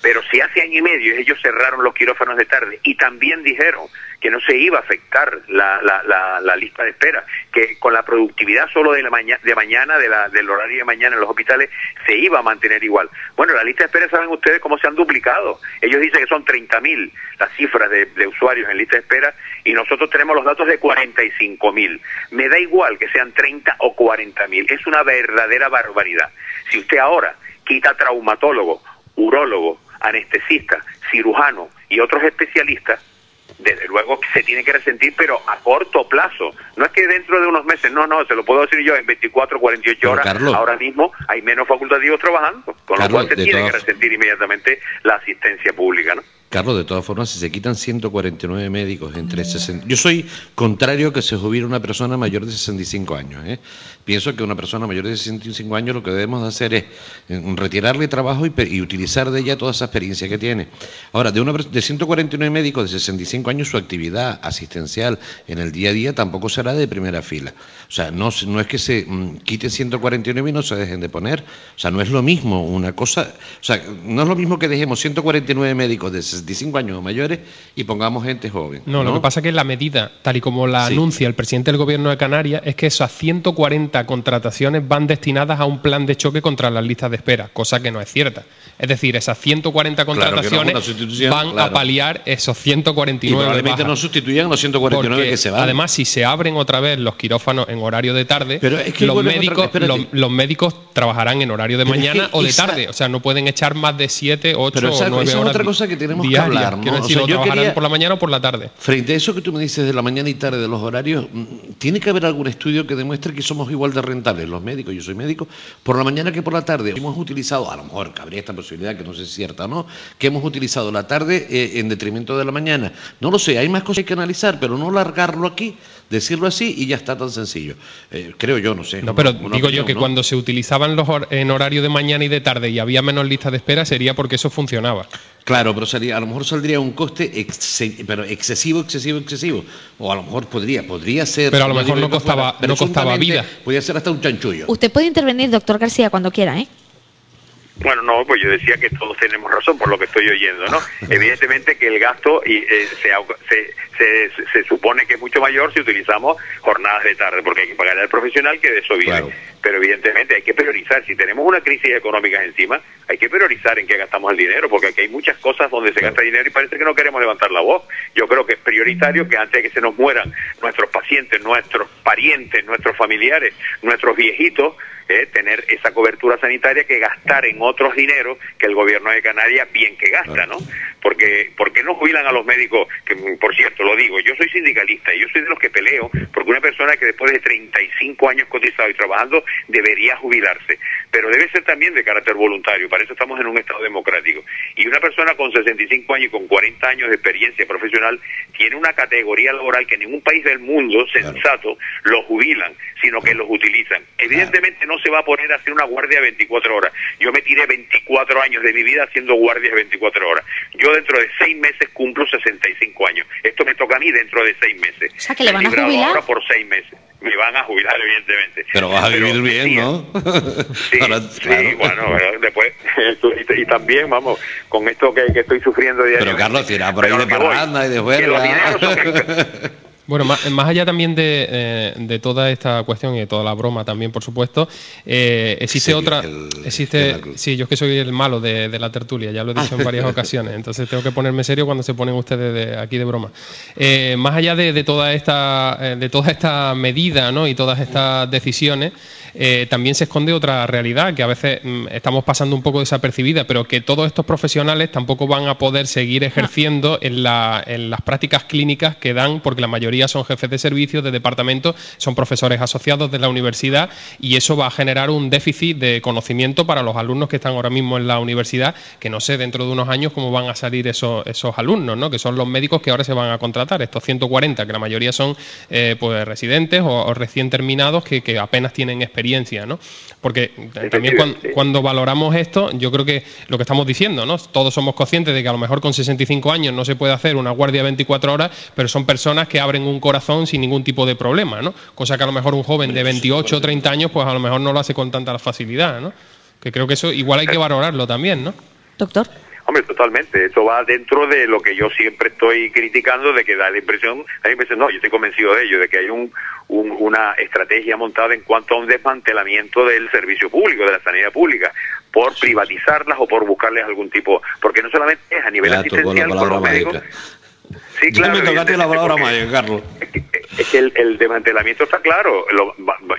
Pero si hace año y medio ellos cerraron los quirófanos de tarde y también dijeron que no se iba a afectar la, la, la, lista de espera, que con la productividad solo de, la de mañana, de la, del horario de mañana en los hospitales, se iba a mantener igual. Bueno, la lista de espera, ¿saben ustedes cómo se han duplicado? Ellos dicen que son 30.000 las cifras de, de, usuarios en lista de espera y nosotros tenemos los datos de 45.000. Me da igual que sean 30 o 40.000, es una verdadera barbaridad. Si usted ahora quita traumatólogo, urólogo, anestesista, cirujano y otros especialistas, desde luego se tiene que resentir, pero a corto plazo. No es que dentro de unos meses, no, no, se lo puedo decir yo, en 24, 48 horas, ahora mismo hay menos facultativos trabajando, con lo cual se tiene que resentir inmediatamente la asistencia pública, ¿no? Carlos, de todas formas, si se quitan 149 médicos entre 60... Yo soy contrario a que se jubile una persona mayor de 65 años. ¿eh? Pienso que una persona mayor de 65 años lo que debemos hacer es eh, retirarle trabajo y, utilizar de ella toda esa experiencia que tiene. Ahora, de, una, de 149 médicos de 65 años, su actividad asistencial en el día a día tampoco será de primera fila. O sea, no, no es que se mm, quiten 149 y no se dejen de poner. O sea, no es lo mismo una cosa... O sea, no es lo mismo que dejemos 149 médicos de 65 años o mayores y pongamos gente joven. No, lo que pasa es que la medida, tal y como la anuncia el presidente del gobierno de Canarias, es que esas 140 contrataciones van destinadas a un plan de choque contra las listas de espera, cosa que no es cierta. Es decir, esas 140 contrataciones van a paliar esos 149 y probablemente no sustituyan los 149 que se van. Además, si se abren otra vez los quirófanos en horario de tarde, los, médicos, los, médicos trabajarán en horario de mañana o de tarde. O sea, no pueden echar más de 7, 8 o 9 horas. es otra cosa que tenemos hablar. ¿no? Decir, yo por la mañana o por la tarde. Frente a eso que tú me dices de la mañana y tarde de los horarios, mm, tiene que haber algún estudio que demuestre que somos igual de rentables los médicos, yo soy médico, por la mañana que por la tarde. Hemos utilizado, a lo mejor cabría esta posibilidad, que no sé si es cierta o no, que hemos utilizado la tarde eh, en detrimento de la mañana. No lo sé, hay más cosas que hay que analizar, pero no largarlo aquí decirlo así y ya está tan sencillo. Eh, creo yo, no sé. No, pero digo yo que cuando se utilizaban los en horario de mañana y de tarde y había menos listas de espera sería porque eso funcionaba. Claro, pero sería, a lo mejor saldría un coste pero excesivo, excesivo, excesivo. O a lo mejor podría, podría ser. Pero a lo mejor no costaba, no costaba vida. Podría ser hasta un chanchullo. Usted puede intervenir, doctor García, cuando quiera, ¿eh? Bueno, no, pues yo decía que todos tenemos razón por lo que estoy oyendo, ¿no? Evidentemente que el gasto y, eh, se, se, se supone que es mucho mayor si utilizamos jornadas de tarde, porque hay que pagar al profesional que de eso vive. Pero evidentemente hay que priorizar. Si tenemos una crisis económica encima, hay que priorizar en qué gastamos el dinero, porque aquí hay muchas cosas donde se gasta dinero y parece que no queremos levantar la voz. Yo creo que es prioritario que antes de que se nos mueran nuestros pacientes, nuestros parientes, nuestros familiares, nuestros viejitos, eh, tener esa cobertura sanitaria que gastar en otros dineros que el gobierno de Canarias bien que gasta, ¿no? Porque ¿por qué no jubilan a los médicos? Que por cierto, lo digo, yo soy sindicalista y yo soy de los que peleo porque una persona que después de 35 años cotizado y trabajando debería jubilarse, pero debe ser también de carácter voluntario, para eso estamos en un estado democrático. Y una persona con 65 años y con 40 años de experiencia profesional tiene una categoría laboral que en ningún país del mundo sensato lo jubilan, sino que los utilizan. Evidentemente no se va a poner a hacer una guardia 24 horas. Yo me tiré 24 años de mi vida haciendo guardias 24 horas. Yo dentro de 6 meses cumplo 65 años. Esto me toca a mí dentro de 6 meses. O sea, que le van a jubilar. Ahora por 6 meses. Me van a jubilar, evidentemente. Pero vas a vivir bien, ¿no? Sí, sí bueno, después. y, también, vamos, con esto que, estoy sufriendo Pero Carlos, tira por ahí de parranda y de fuera. Bueno, más, allá también eh, de, toda esta cuestión y de toda la broma también, por supuesto, eh, existe otra... existe Sí, yo es que soy el malo de, la tertulia, ya lo he dicho en varias ocasiones, entonces tengo que ponerme serio cuando se ponen ustedes de, aquí de broma. Eh, más allá de, toda esta, de toda esta medida ¿no? y todas estas decisiones, también se esconde otra realidad que a veces mm, estamos pasando un poco desapercibida, pero que todos estos profesionales tampoco van a poder seguir ejerciendo en, la, en las prácticas clínicas que dan, porque la mayoría son jefes de servicios, de departamento, son profesores asociados de la universidad y eso va a generar un déficit de conocimiento para los alumnos que están ahora mismo en la universidad, que no sé dentro de unos años cómo van a salir esos, esos alumnos, ¿no? que son los médicos que ahora se van a contratar, estos 140, que la mayoría son eh, pues residentes o, recién terminados que, que, apenas tienen experiencia. ¿No? Porque también cuando, valoramos esto, yo creo que lo que estamos diciendo, ¿no? todos somos conscientes de que a lo mejor con 65 años no se puede hacer una guardia 24 horas, pero son personas que abren un corazón sin ningún tipo de problema, ¿no? Cosa que a lo mejor un joven de 28 o 30 años, pues a lo mejor no lo hace con tanta facilidad, ¿no? Que creo que eso igual hay que valorarlo también, ¿no? Doctor. Hombre, totalmente. Eso va dentro de lo que yo siempre estoy criticando, de que da la impresión, da la impresión, no, yo estoy convencido de ello, de que hay un, una estrategia montada en cuanto a un desmantelamiento del servicio público, de la sanidad pública, por privatizarlas o por buscarles algún tipo, porque no solamente es a nivel asistencial con los médicos, Sí, claro. me tocaste la palabra Maya, Carlos. Es que el, el desmantelamiento está claro.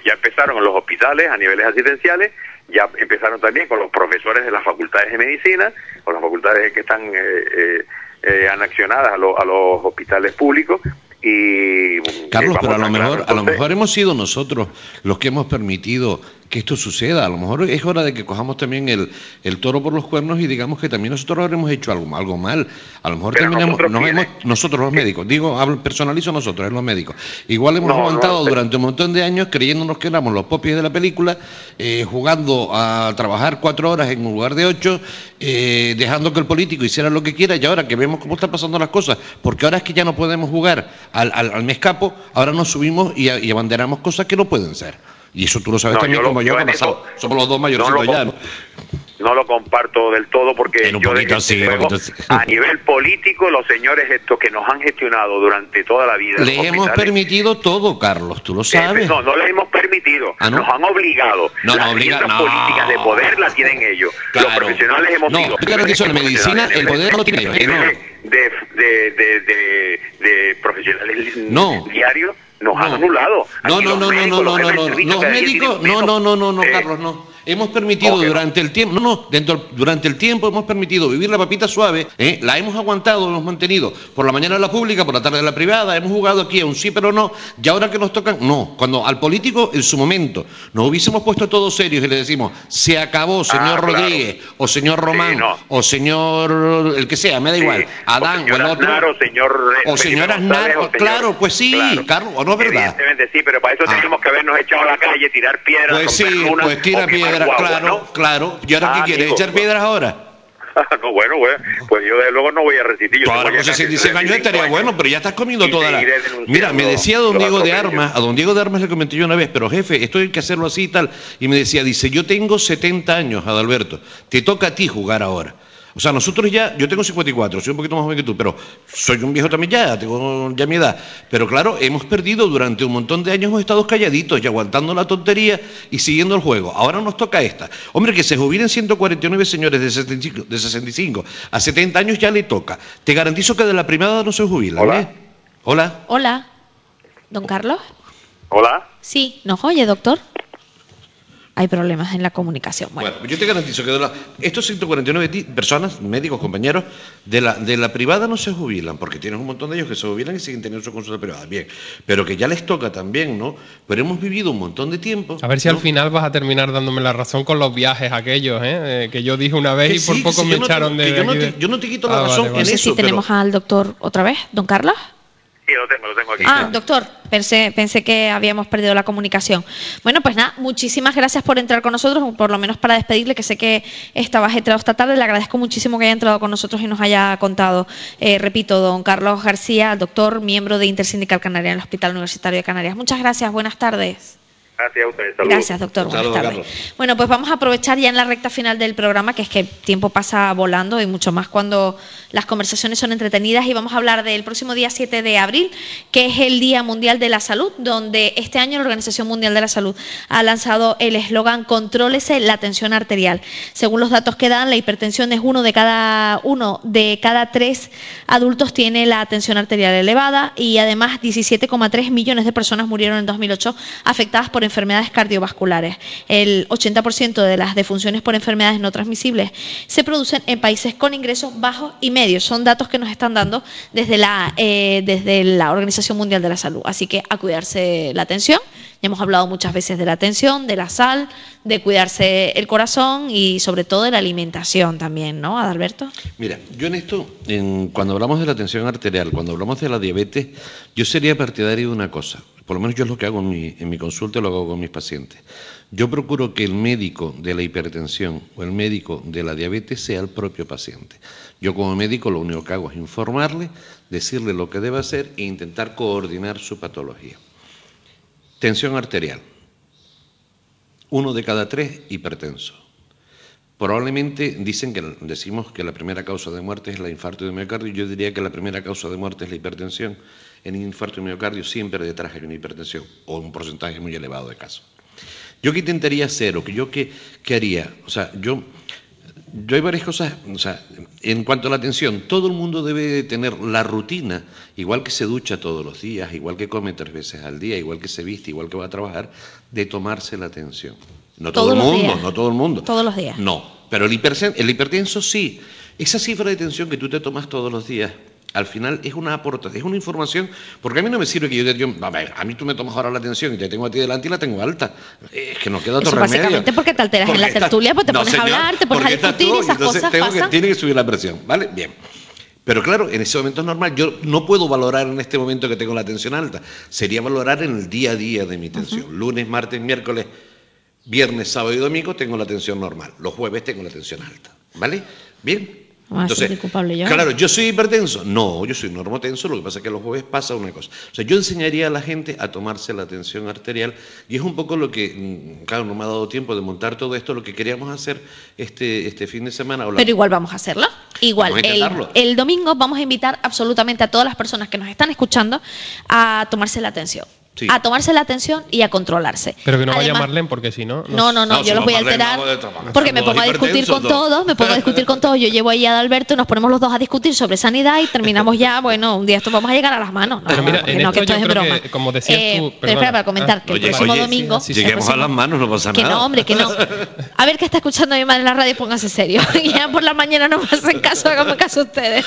ya empezaron en los hospitales a niveles asistenciales, ya empezaron también con los profesores de las facultades de medicina, con las facultades que están eh, eh, eh anexionadas a, a los hospitales públicos y eh, Carlos, pero a lo mejor, a lo mejor hemos sido nosotros los que hemos permitido que esto suceda. A lo mejor es hora de que cojamos también el, el toro por los cuernos y digamos que también nosotros habremos hecho algo, algo mal. A lo mejor terminamos, nosotros, los médicos, digo, hablo, personalizo nosotros, los médicos. Igual hemos aguantado durante un montón de años creyéndonos que éramos los popis de la película, eh, jugando a trabajar cuatro horas en un lugar de ocho, eh, dejando que el político hiciera lo que quiera y ahora que vemos cómo están pasando las cosas, porque ahora es que ya no podemos jugar al, al, ahora nos subimos y, y abanderamos cosas que no pueden ser. Y eso tú lo sabes también como yo, Somos los dos mayores no ya, ¿no? no lo comparto del todo porque yo a nivel político los señores estos que nos han gestionado durante toda la vida le hemos permitido todo Carlos tú lo sabes. no no les hemos permitido. ¿Ah, nos han obligado. No, las no, políticas de poder las tienen ellos. Los profesionales hemos no, claro que eso en medicina el poder lo tiene ellos de, de, de, de, de profesionales diarios nos han anulado. No, no, no, no, no, no, no, no, los médicos, no, no, no, no, no, Carlos, no. Hemos permitido durante el tiempo, no, no, dentro, durante el tiempo hemos permitido vivir la papita suave, ¿eh? la hemos aguantado, hemos mantenido. Por la mañana en la pública, por la tarde en la privada, hemos jugado aquí a un sí pero no, y ahora que nos tocan, no. Cuando al político en su momento nos hubiésemos puesto todos serios y le decimos, se acabó, señor Rodríguez, o señor Román, o señor el que sea, me da igual, Adán o, el otro, señor, o señor Aznar, claro, pues sí, Carlos, o no es verdad. Evidentemente sí, pero para eso tenemos que habernos echado a la calle, tirar piedras, pues sí, pues tira piedras claro, claro. ¿Y ahora qué ah, quieres? ¿Echar piedras ahora? no, bueno, pues yo de luego no voy a resistir. Yo ahora con 66 años estaría bueno, pero ya estás comiendo toda la... Mira, me decía don Diego de Armas, a don Diego de Armas le comenté yo una vez, pero jefe, esto hay que hacerlo así y tal. Y me decía, dice, yo tengo 70 años, Adalberto, te toca a ti jugar ahora. O sea, nosotros ya, yo tengo 54, soy un poquito más joven que tú, pero soy un viejo también ya, tengo ya mi edad. Pero claro, hemos perdido durante un montón de años, hemos estado calladitos y aguantando la tontería y siguiendo el juego. Ahora nos toca esta. Hombre, que se jubilen 149 señores de 65, de 65 a 70 años ya le toca. Te garantizo que de la privada no se jubilan. Hola. ¿eh? Hola. Hola, don Carlos. Hola. Sí, ¿nos oye, doctor? Hay problemas en la comunicación. Bueno, Bueno, yo te garantizo que de la- estos 149 ti- personas, médicos, compañeros, de la, de la privada no se jubilan, porque tienes un montón de ellos que se jubilan y siguen teniendo su consulta privada. Bien, pero que ya les toca también, ¿no? Pero hemos vivido un montón de tiempo. A ver si ¿no? al final vas a terminar dándome la razón con los viajes aquellos, ¿eh? Eh, que yo dije una vez Que y por sí, poco sí, me yo no te- echaron de. que yo no te- de- yo no te quito la Ah, razón vale, en vale. no sé eso, si tenemos pero- al doctor otra vez, don Carlos. Ah, doctor, pensé, pensé que habíamos perdido la comunicación. Bueno, pues nada, muchísimas gracias por entrar con nosotros, por lo menos para despedirle, que sé que estaba ajetreado esta tarde. Le agradezco muchísimo que haya entrado con nosotros y nos haya contado. Eh, repito, don Carlos García, doctor, miembro de Intersindical Canaria en el Hospital Universitario de Canarias. Muchas gracias, buenas tardes. Gracias a ustedes. saludos. Gracias, doctor. Buenas Saludos, tardes. Carlos. Bueno, pues vamos a aprovechar ya en la recta final del programa, que es que el tiempo pasa volando y mucho más cuando las conversaciones son entretenidas. Y vamos a hablar del próximo día 7 de abril, que es el Día Mundial de la Salud, donde este año la Organización Mundial de la Salud ha lanzado el eslogan Contrólese la tensión arterial. Según los datos que dan, la hipertensión es uno de cada uno de cada tres adultos tiene la tensión arterial elevada y además 17,3 millones de personas murieron en 2008 afectadas por enfermedades cardiovasculares. El 80% de las defunciones por enfermedades no transmisibles se producen en países con ingresos bajos y medios. Son datos que nos están dando desde la, eh, desde la Organización Mundial de la Salud. Así que a cuidarse la atención. Hemos hablado muchas veces de la atención, de la sal, de cuidarse el corazón y sobre todo de la alimentación también, ¿no, Adalberto? Mira, yo en esto, en- cuando hablamos de la tensión arterial, cuando hablamos de la diabetes, yo sería partidario de una cosa, por lo menos yo es lo que hago en mi, en mi consulta lo hago con mis pacientes. Yo procuro que el médico de la hipertensión o el médico de la diabetes sea el propio paciente. Yo como médico lo único que hago es informarle, decirle lo que debe hacer e intentar coordinar su patología. Tensión arterial. Uno de cada tres hipertenso. Probablemente dicen que decimos que la primera causa de muerte es la infarto de miocardio. Yo diría que la primera causa de muerte es la hipertensión. En infarto de miocardio siempre detrás hay una hipertensión o un porcentaje muy elevado de casos. Yo que intentaría hacer o que yo qué qué haría, o sea, yo yo hay varias cosas, o sea, en cuanto a la atención, todo el mundo debe de tener la rutina, igual que se ducha todos los días, igual que come tres veces al día, igual que se viste, igual que va a trabajar, de tomarse la atención. No todo el mundo, días. no todo el mundo. Todos los días. No, pero el, hipersen- el hipertenso sí. Esa cifra de tensión que tú te tomas todos los días, al final es una aportación, es una información, porque a mí no me sirve que yo te diga, a ver, a mí tú me tomas ahora la tensión y te tengo a ti delante y la tengo alta. Es que no queda otro Eso remedio. básicamente porque te alteras en la tertulia, pues te No, pones a hablar, te pones a discutir y esas entonces cosas tengo que- tiene que subir la presión, ¿vale? Bien. Pero claro, en ese momento es normal. Yo no puedo valorar en este momento que tengo la tensión alta. Sería valorar en el día a día de mi tensión. Lunes, martes, miércoles, viernes, sábado y domingo tengo la tensión normal. Los jueves tengo la tensión alta. ¿Vale? Bien. Ah, soy culpable yo. claro, ¿yo soy hipertenso? No, yo soy normotenso, lo que pasa es que los jueves pasa una cosa. O sea, yo enseñaría a la gente a tomarse la tensión arterial y es un poco lo que, mm, claro, no me ha dado tiempo de montar todo esto, lo que queríamos hacer este, este fin de semana. Pero igual vamos a hacerlo. Igual, a el, intentarlo. el domingo vamos a invitar absolutamente a todas las personas que nos están escuchando a tomarse la atención. Sí. A tomarse la atención y a controlarse. Pero que no vaya Además- Marlene, porque si no. No, no, no, No, yo si los voy a alterar porque me pongo a discutir con todos. me pongo a discutir con todos. Yo llevo ahí a Alberto, nos ponemos los dos a discutir sobre sanidad y terminamos ya, bueno, un día esto vamos a llegar a las manos. No, Pero mira, porque en no, esto que esto yo es creo broma. que, como decías Eh, tú, pero perdona. espera, para comentar Ah, que el Oye, próximo oye, domingo. sí, sí, el Lleguemos a próximo- las manos, no pasa que nada. no, hombre, que no. A ver qué está escuchando mi madre en la radio, pónganse serio. ya por la mañana no me hacen caso, háganme caso ustedes.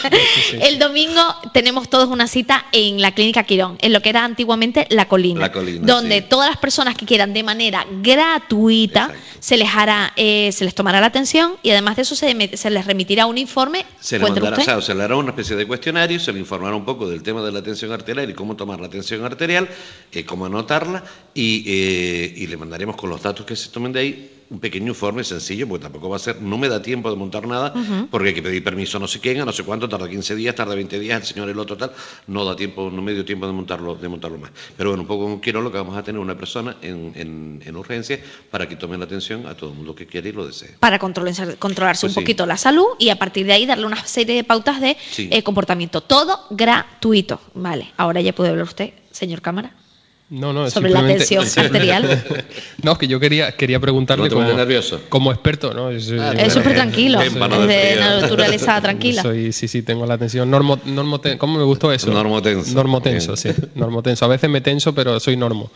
El domingo tenemos todos una cita en la Clínica Quirón, en lo que era antiguamente La Colina. La Colina, donde sí. todas las personas que quieran de manera gratuita Exacto. se les hará, eh, se les tomará la atención y además de eso se, les remitirá un informe. Se le, Cuénteme mandará, usted. o sea, se le hará una especie de cuestionario, se le informará un poco del tema de la tensión arterial y cómo tomar la tensión arterial, eh, cómo anotarla y, eh, y le mandaremos con los datos que se tomen de ahí un pequeño informe sencillo, porque tampoco va a ser, no me da tiempo de montar nada, porque hay que pedir permiso a no sé quién, a no sé cuánto, tarda 15 días, tarda 20 días, el señor el otro tal, no da tiempo, no me dio tiempo de montarlo, de montarlo más. Pero bueno, un poco quiero lo que vamos a tener una persona en, en, en urgencia para que tome la atención a todo el mundo que quiere y lo desee. Para controlarse, controlarse Pues un sí. poquito la salud y a partir de ahí darle una serie de pautas de Sí. eh, comportamiento. Todo gratuito. Vale, ahora ya puede hablar usted, señor Cámara. No, no, Sobre la tensión arterial. no, que yo quería, quería preguntarle No te como, nervioso. como experto, ¿no? Es, Ah, Es súper tranquilo, es de naturaleza tranquila. Soy, sí, sí, tengo la atención. Normo, normoten- ¿Cómo me gustó eso? Normotenso. Normotenso, sí. Normotenso. A veces me tenso, pero soy normo.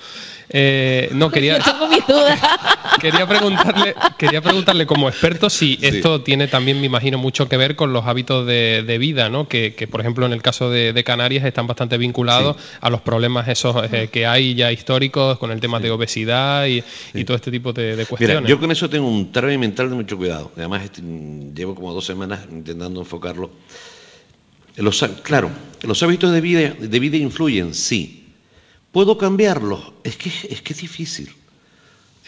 Eh, no, quería, Yo tengo mis dudas. quería, preguntarle, quería preguntarle como experto si esto tiene también, me imagino, mucho que ver con los hábitos de, de vida, ¿no? Que, que, por ejemplo, en el caso de, de Canarias están bastante vinculados a los problemas esos eh, que hay ya históricos con el tema de obesidad y, y todo este tipo de, de Mira, cuestiones. yo con eso tengo un trave mental de mucho cuidado. Además, este, llevo como dos semanas intentando enfocarlo. Los, claro, los hábitos de vida, de vida influyen, sí. ¿Puedo cambiarlos? Es que es, que es difícil.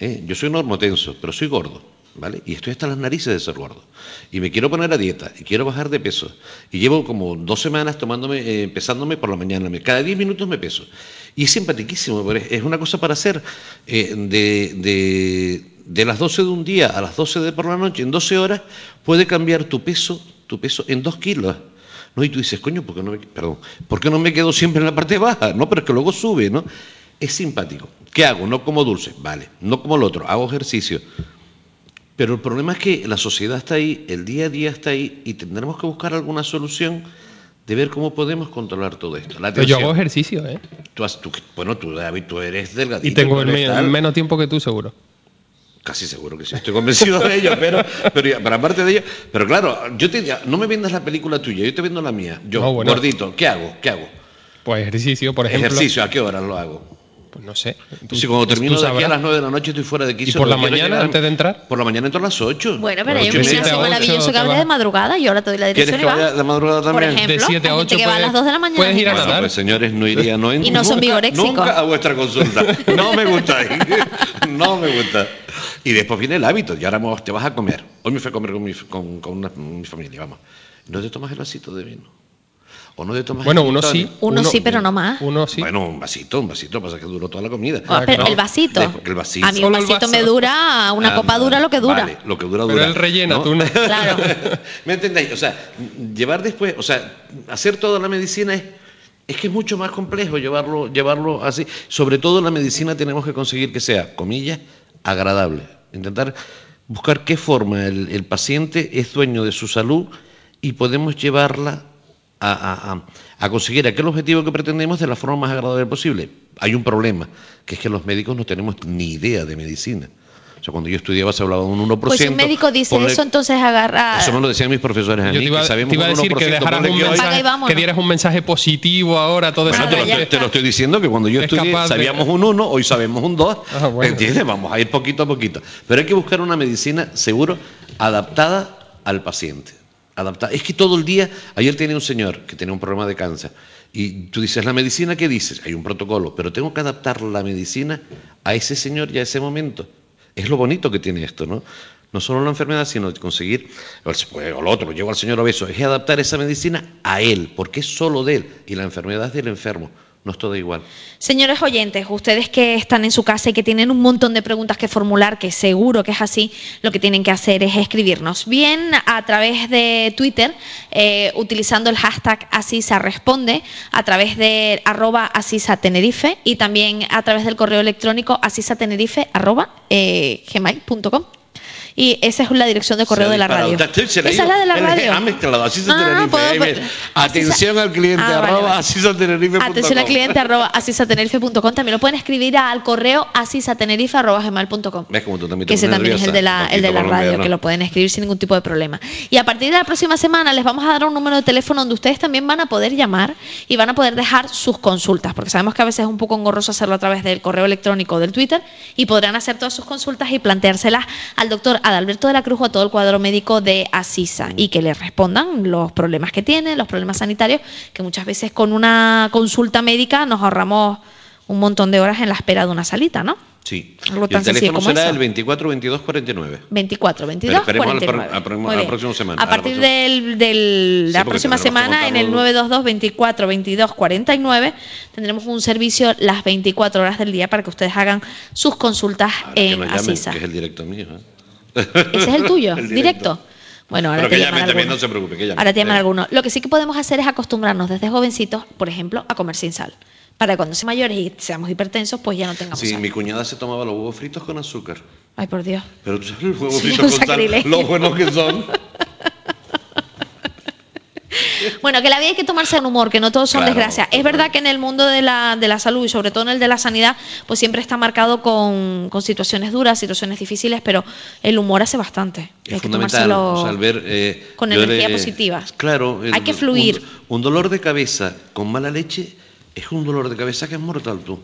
¿eh? Yo soy normotenso, pero soy gordo, ¿vale? Y estoy hasta las narices de ser gordo. Y me quiero poner a dieta, y quiero bajar de peso. Y llevo como dos semanas tomándome, eh, pesándome por la mañana. Cada 10 minutos me peso. Y es simpaticísimo, es, una cosa para hacer eh, de, de, de las 12 de un día a las 12 de por la noche, en 12 horas, puede cambiar tu peso, tu peso en 2 kilos. ¿No? Y tú dices, coño, ¿por qué no me, perdón, ¿por qué no me quedo siempre en la parte baja? No, pero es que luego sube, ¿no? Es simpático. ¿Qué hago? No como dulce, vale. No como el otro, hago ejercicio. Pero el problema es que la sociedad está ahí, el día a día está ahí y tendremos que buscar alguna solución de ver cómo podemos controlar todo esto. La Pero yo hago ejercicio, ¿eh? Tú has- tú- bueno, tú, David, tú eres delgadito. Y tengo el menos tiempo que tú, seguro. Casi seguro que sí, estoy convencido de ello, pero, pero, pero aparte de ello, pero claro, yo te diría, no me vendas la película tuya, yo te vendo la mía. Yo, No, bueno. gordito, ¿qué hago? ¿Qué hago? Pues ejercicio, por ejemplo. Ejercicio, ¿a qué horas lo hago? Pues no sé. Tú- si cuando termino de aquí a las 9 de la noche estoy fuera de quicio. ¿Y por la mañana, llegar- antes de entrar? Por la mañana entro a las 8. Bueno, pero hay un gimnasio maravilloso que vas. de madrugada y ahora te doy la ¿Quieres dirección que y vas. vaya de madrugada Por también? ejemplo, De siete a hay gente ocho que va a puedes- las 2 de la mañana. puedes ir a Bueno, nadar. pues señores, no iría, no Y no son nunca- vigorexicos. Nunca a vuestra consulta. No me gusta. No me gusta. Y después viene el hábito. Y ahora vamos- te vas a comer. Hoy me fui a comer con mi, con, con una- mi familia, vamos. No te tomas el vasito de vino. O no te tomas Bueno, el uno sí. Uno sí, pero no más. Uno sí. Bueno, un vasito, un vasito, pasa que duró toda la comida. Ah, pero el vasito. El vasito. A mí un vasito me dura, una Ah, copa dura lo que dura. Vale, lo que dura Pero dura. él rellena, ¿no? tú no. Claro. ¿Me entendéis? O sea, llevar después, o sea, hacer toda la medicina es, es que es mucho más complejo llevarlo, llevarlo así. Sobre todo la medicina tenemos que conseguir que sea, comillas, agradable. Intentar buscar qué forma el, paciente es dueño de su salud y podemos llevarla a- a- a conseguir aquel objetivo que pretendemos de la forma más agradable posible. Hay un problema, que es que los médicos no tenemos ni idea de medicina. O sea, cuando yo estudiaba se hablaba de un 1%. Pues si un médico dice ponle- eso, entonces agarra. Eso me lo decían mis profesores a Yo mí, te iba, que sabemos te iba a un decir que 1%, dejaras un mensaje, que dieras un mensaje positivo ahora, todo Bueno, eso. te, lo, te- estoy diciendo que cuando yo Es estudié de- sabíamos un 1, hoy sabemos un 2. Ah, bueno. ¿Entiendes? Vamos a ir poquito a poquito. Pero hay que buscar una medicina, seguro, adaptada al paciente. Adaptada. Es que todo el día, ayer tenía un señor que tenía un problema de cáncer. Y tú dices, ¿la medicina qué dices? Hay un protocolo, pero tengo que adaptar la medicina a ese señor y a ese momento. Es lo bonito que tiene esto, ¿no? No solo la enfermedad, sino conseguir, el- o lo otro, lo llevo al señor obeso, es adaptar esa medicina a él, porque es solo de él, y la enfermedad es del enfermo, todo igual. Señores oyentes, ustedes que están en su casa y que tienen un montón de preguntas que formular, que seguro que es así, lo que tienen que hacer es escribirnos. Bien a través de Twitter, eh, utilizando el hashtag Asisa Responde, a través de arroba Asisa Tenerife y también a través del correo electrónico asisatenerife arroba eh, gmail.com. Y esa es la dirección de correo de la radio. Esa es la de la radio. puedo- Atención al cliente, Ah, vale, arroba asisatenerife.com. Atención al cliente arroba asisatenerife.com. También lo pueden escribir al correo asisatenerife arroba gmail.com. ¿Ves cómo tú también Que te ese también es el de la, Un el de la poquito radio, que lo pueden escribir sin ningún tipo de problema. Y a partir de la próxima semana les vamos a dar un número de teléfono donde ustedes también van a poder llamar y van a poder dejar sus consultas, porque sabemos que a veces es un poco engorroso hacerlo a través del correo electrónico o del Twitter y podrán hacer todas sus consultas y planteárselas al doctor Adalberto de la Cruz o a todo el cuadro médico de Asisa y que les respondan los problemas que tienen, los problemas sanitarios, que muchas veces con una consulta médica nos ahorramos un montón de horas en la espera de una salita, ¿no? Sí. Algo Y tan el teléfono será eso. el 24 22 49. 24, 22, Pero esperemos al 49. pro- al pro- Muy a la bien. próxima semana, A a partir del, del- Sí, la próxima que semana, en el montarlo- 922 24 22 49, tendremos un servicio las 24 horas del día para que ustedes hagan sus consultas Que en nos llamen, Asisa. que es el directo mío. ¿eh? ¿Ese es el tuyo? El ¿Directo? Bueno, ahora Pero te que llamen también, no se preocupe, que llamen. Ahora te llaman Eh. algunos. Lo que sí que podemos hacer es acostumbrarnos desde jovencitos, por ejemplo, a comer sin sal. Para que cuando seamos mayores y seamos hipertensos, pues ya no tengamos Sí, sal. mi cuñada se tomaba los huevos fritos con azúcar. Ay, por Dios. Pero tú sabes los huevos Sí, fritos con sal, lo buenos que son. Bueno, que la vida hay que tomarse en humor, que no todos son Claro, desgracias. Es verdad que en el mundo de la, de la salud y sobre todo en el de la sanidad, pues siempre está marcado con, con situaciones duras, situaciones difíciles, pero el humor hace bastante. Es hay que tomárselo o sea, al ver, eh, con energía positiva. Claro. Hay que fluir. Un, un dolor de cabeza con mala leche es un dolor de cabeza que es mortal tú.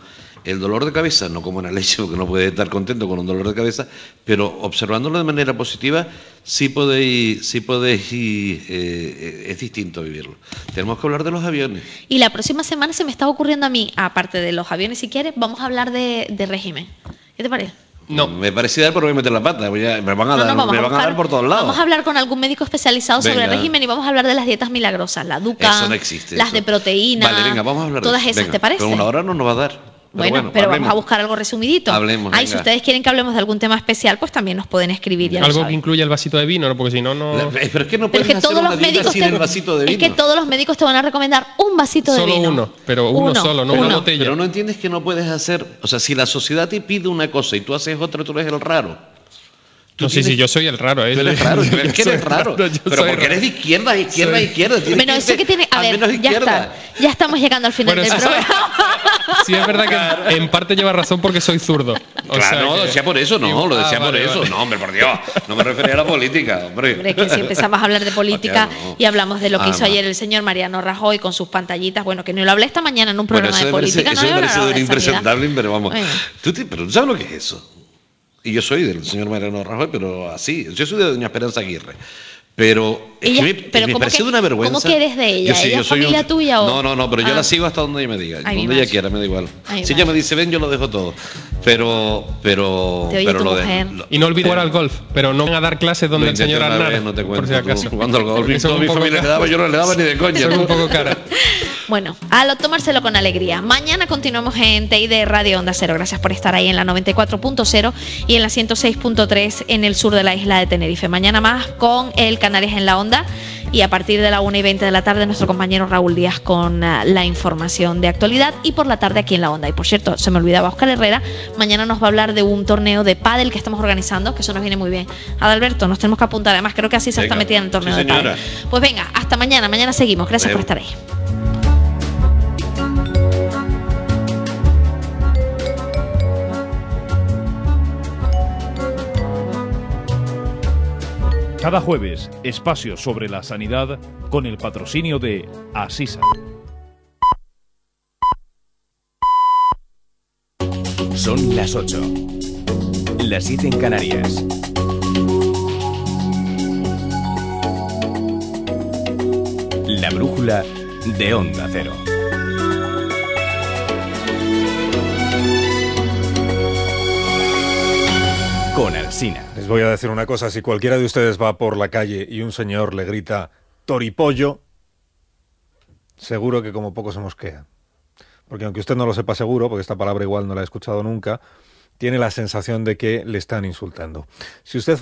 El dolor de cabeza, no como una leche, porque no puedes estar contento con un dolor de cabeza, pero observándolo de manera positiva, sí podéis, sí podéis, eh, eh, es distinto vivirlo. Tenemos que hablar de los aviones. Y la próxima semana se me está ocurriendo a mí, aparte de los aviones, si quieres, vamos a hablar de, de régimen. ¿Qué te parece? No. Me parecía dar, pero voy a meter la pata. voy a- me van a No, dar, no, vamos me a van a dar por todos lados. Vamos a hablar con algún médico especializado sobre Venga. régimen y vamos a hablar de las dietas milagrosas, la DUCA, Eso no existe, las eso. de proteína, Vale, venga, vamos a hablar de todas eso. esas, Venga, ¿te parece? Pero una hora no nos va a dar. Pero Bueno, pero hablemos. vamos a buscar algo resumidito. Hablemos, Ay, si ustedes quieren que hablemos de algún tema especial, pues también nos pueden escribir. Ya Algo que incluya el vasito de vino, ¿no? porque si no, no. La- Pero es que no Pero puedes es que hacer todos una los dieta médicos sin te, el vasito de es vino. que todos los médicos te van a recomendar un vasito de Solo vino. uno, pero uno solo, no uno. una botella. Pero no entiendes que no puedes hacer, o sea, si la sociedad te pide una cosa y tú haces otra, tú eres el raro. No, sí, sí, yo soy el raro. ¿eh? Tú eres raro, tú eres que eres raro. yo Pero porque raro. eres de izquierda, izquierda, Soy- izquierda. tienes Bueno, que eso que irte tiene. A ver, menos ya izquierda. está. Ya estamos llegando al final Bueno, del eso- programa. Sí, es verdad que en parte lleva razón porque soy zurdo. O Claro, sea no, que- lo decía por eso, no, lo Ah, decía por eso. vale. No, hombre, por Dios. No me refería a la política, hombre. Hombre, es que si empezamos a hablar de política no. y hablamos de lo que Ah, hizo no. ayer el señor Mariano Rajoy con sus pantallitas, bueno, que no lo hablé esta mañana en un Bueno, programa eso de me parece, política, eso no me he parece impresentable, pero vamos. Bueno. ¿Tú, te- pero ¿tú sabes lo que es eso? Y yo soy del señor Mariano Rajoy, pero así. Yo soy de doña Esperanza Aguirre. Pero es Ella- que me, pero me ¿cómo parece que- de una vergüenza. cómo que eres de ella? ¿Ella es soy familia tuya o- No, no, no, pero yo Ah. la sigo hasta donde ella me diga. Mi donde ella quiera, me da igual. Si ella me dice ven, yo lo dejo todo. Pero, pero, Te pero lo de. mujer. lo- Y no olvides jugar al golf, pero no van a dar clases donde el señor Arnar. no te cuento. por si acaso. tú. Cuando el golf es mi familia le daba, yo no le daba ni de coña. Es un poco cara. Bueno, a lo tomárselo con alegría. Mañana continuamos en TID Radio Onda Cero. Gracias por estar ahí en la 94.0 y en la 106.3 en el sur de la isla de Tenerife. Mañana más con el Canarias en la Onda y a partir de la 1 y 20 de la tarde nuestro compañero Raúl Díaz con ah, la información de actualidad y por la tarde aquí en la Onda. Y por cierto, se me olvidaba Oscar Herrera, mañana nos va a hablar de un torneo de pádel que estamos organizando, que eso nos viene muy bien. Adalberto, nos tenemos que apuntar, además creo que así se está metida en el torneo Sí, de pádel. Pues venga, hasta mañana, mañana seguimos. Gracias por estar ahí. Cada jueves, espacio sobre la sanidad con el patrocinio de Asisa. Son las 8. Las 7 en Canarias. La brújula de Onda Cero. Con Alsina. Les voy a decir una cosa, si cualquiera de ustedes va por la calle y un señor le grita toripollo, seguro que como poco se mosquea. Porque aunque usted no lo sepa seguro, porque esta palabra igual no la ha escuchado nunca, tiene la sensación de que le están insultando. Si usted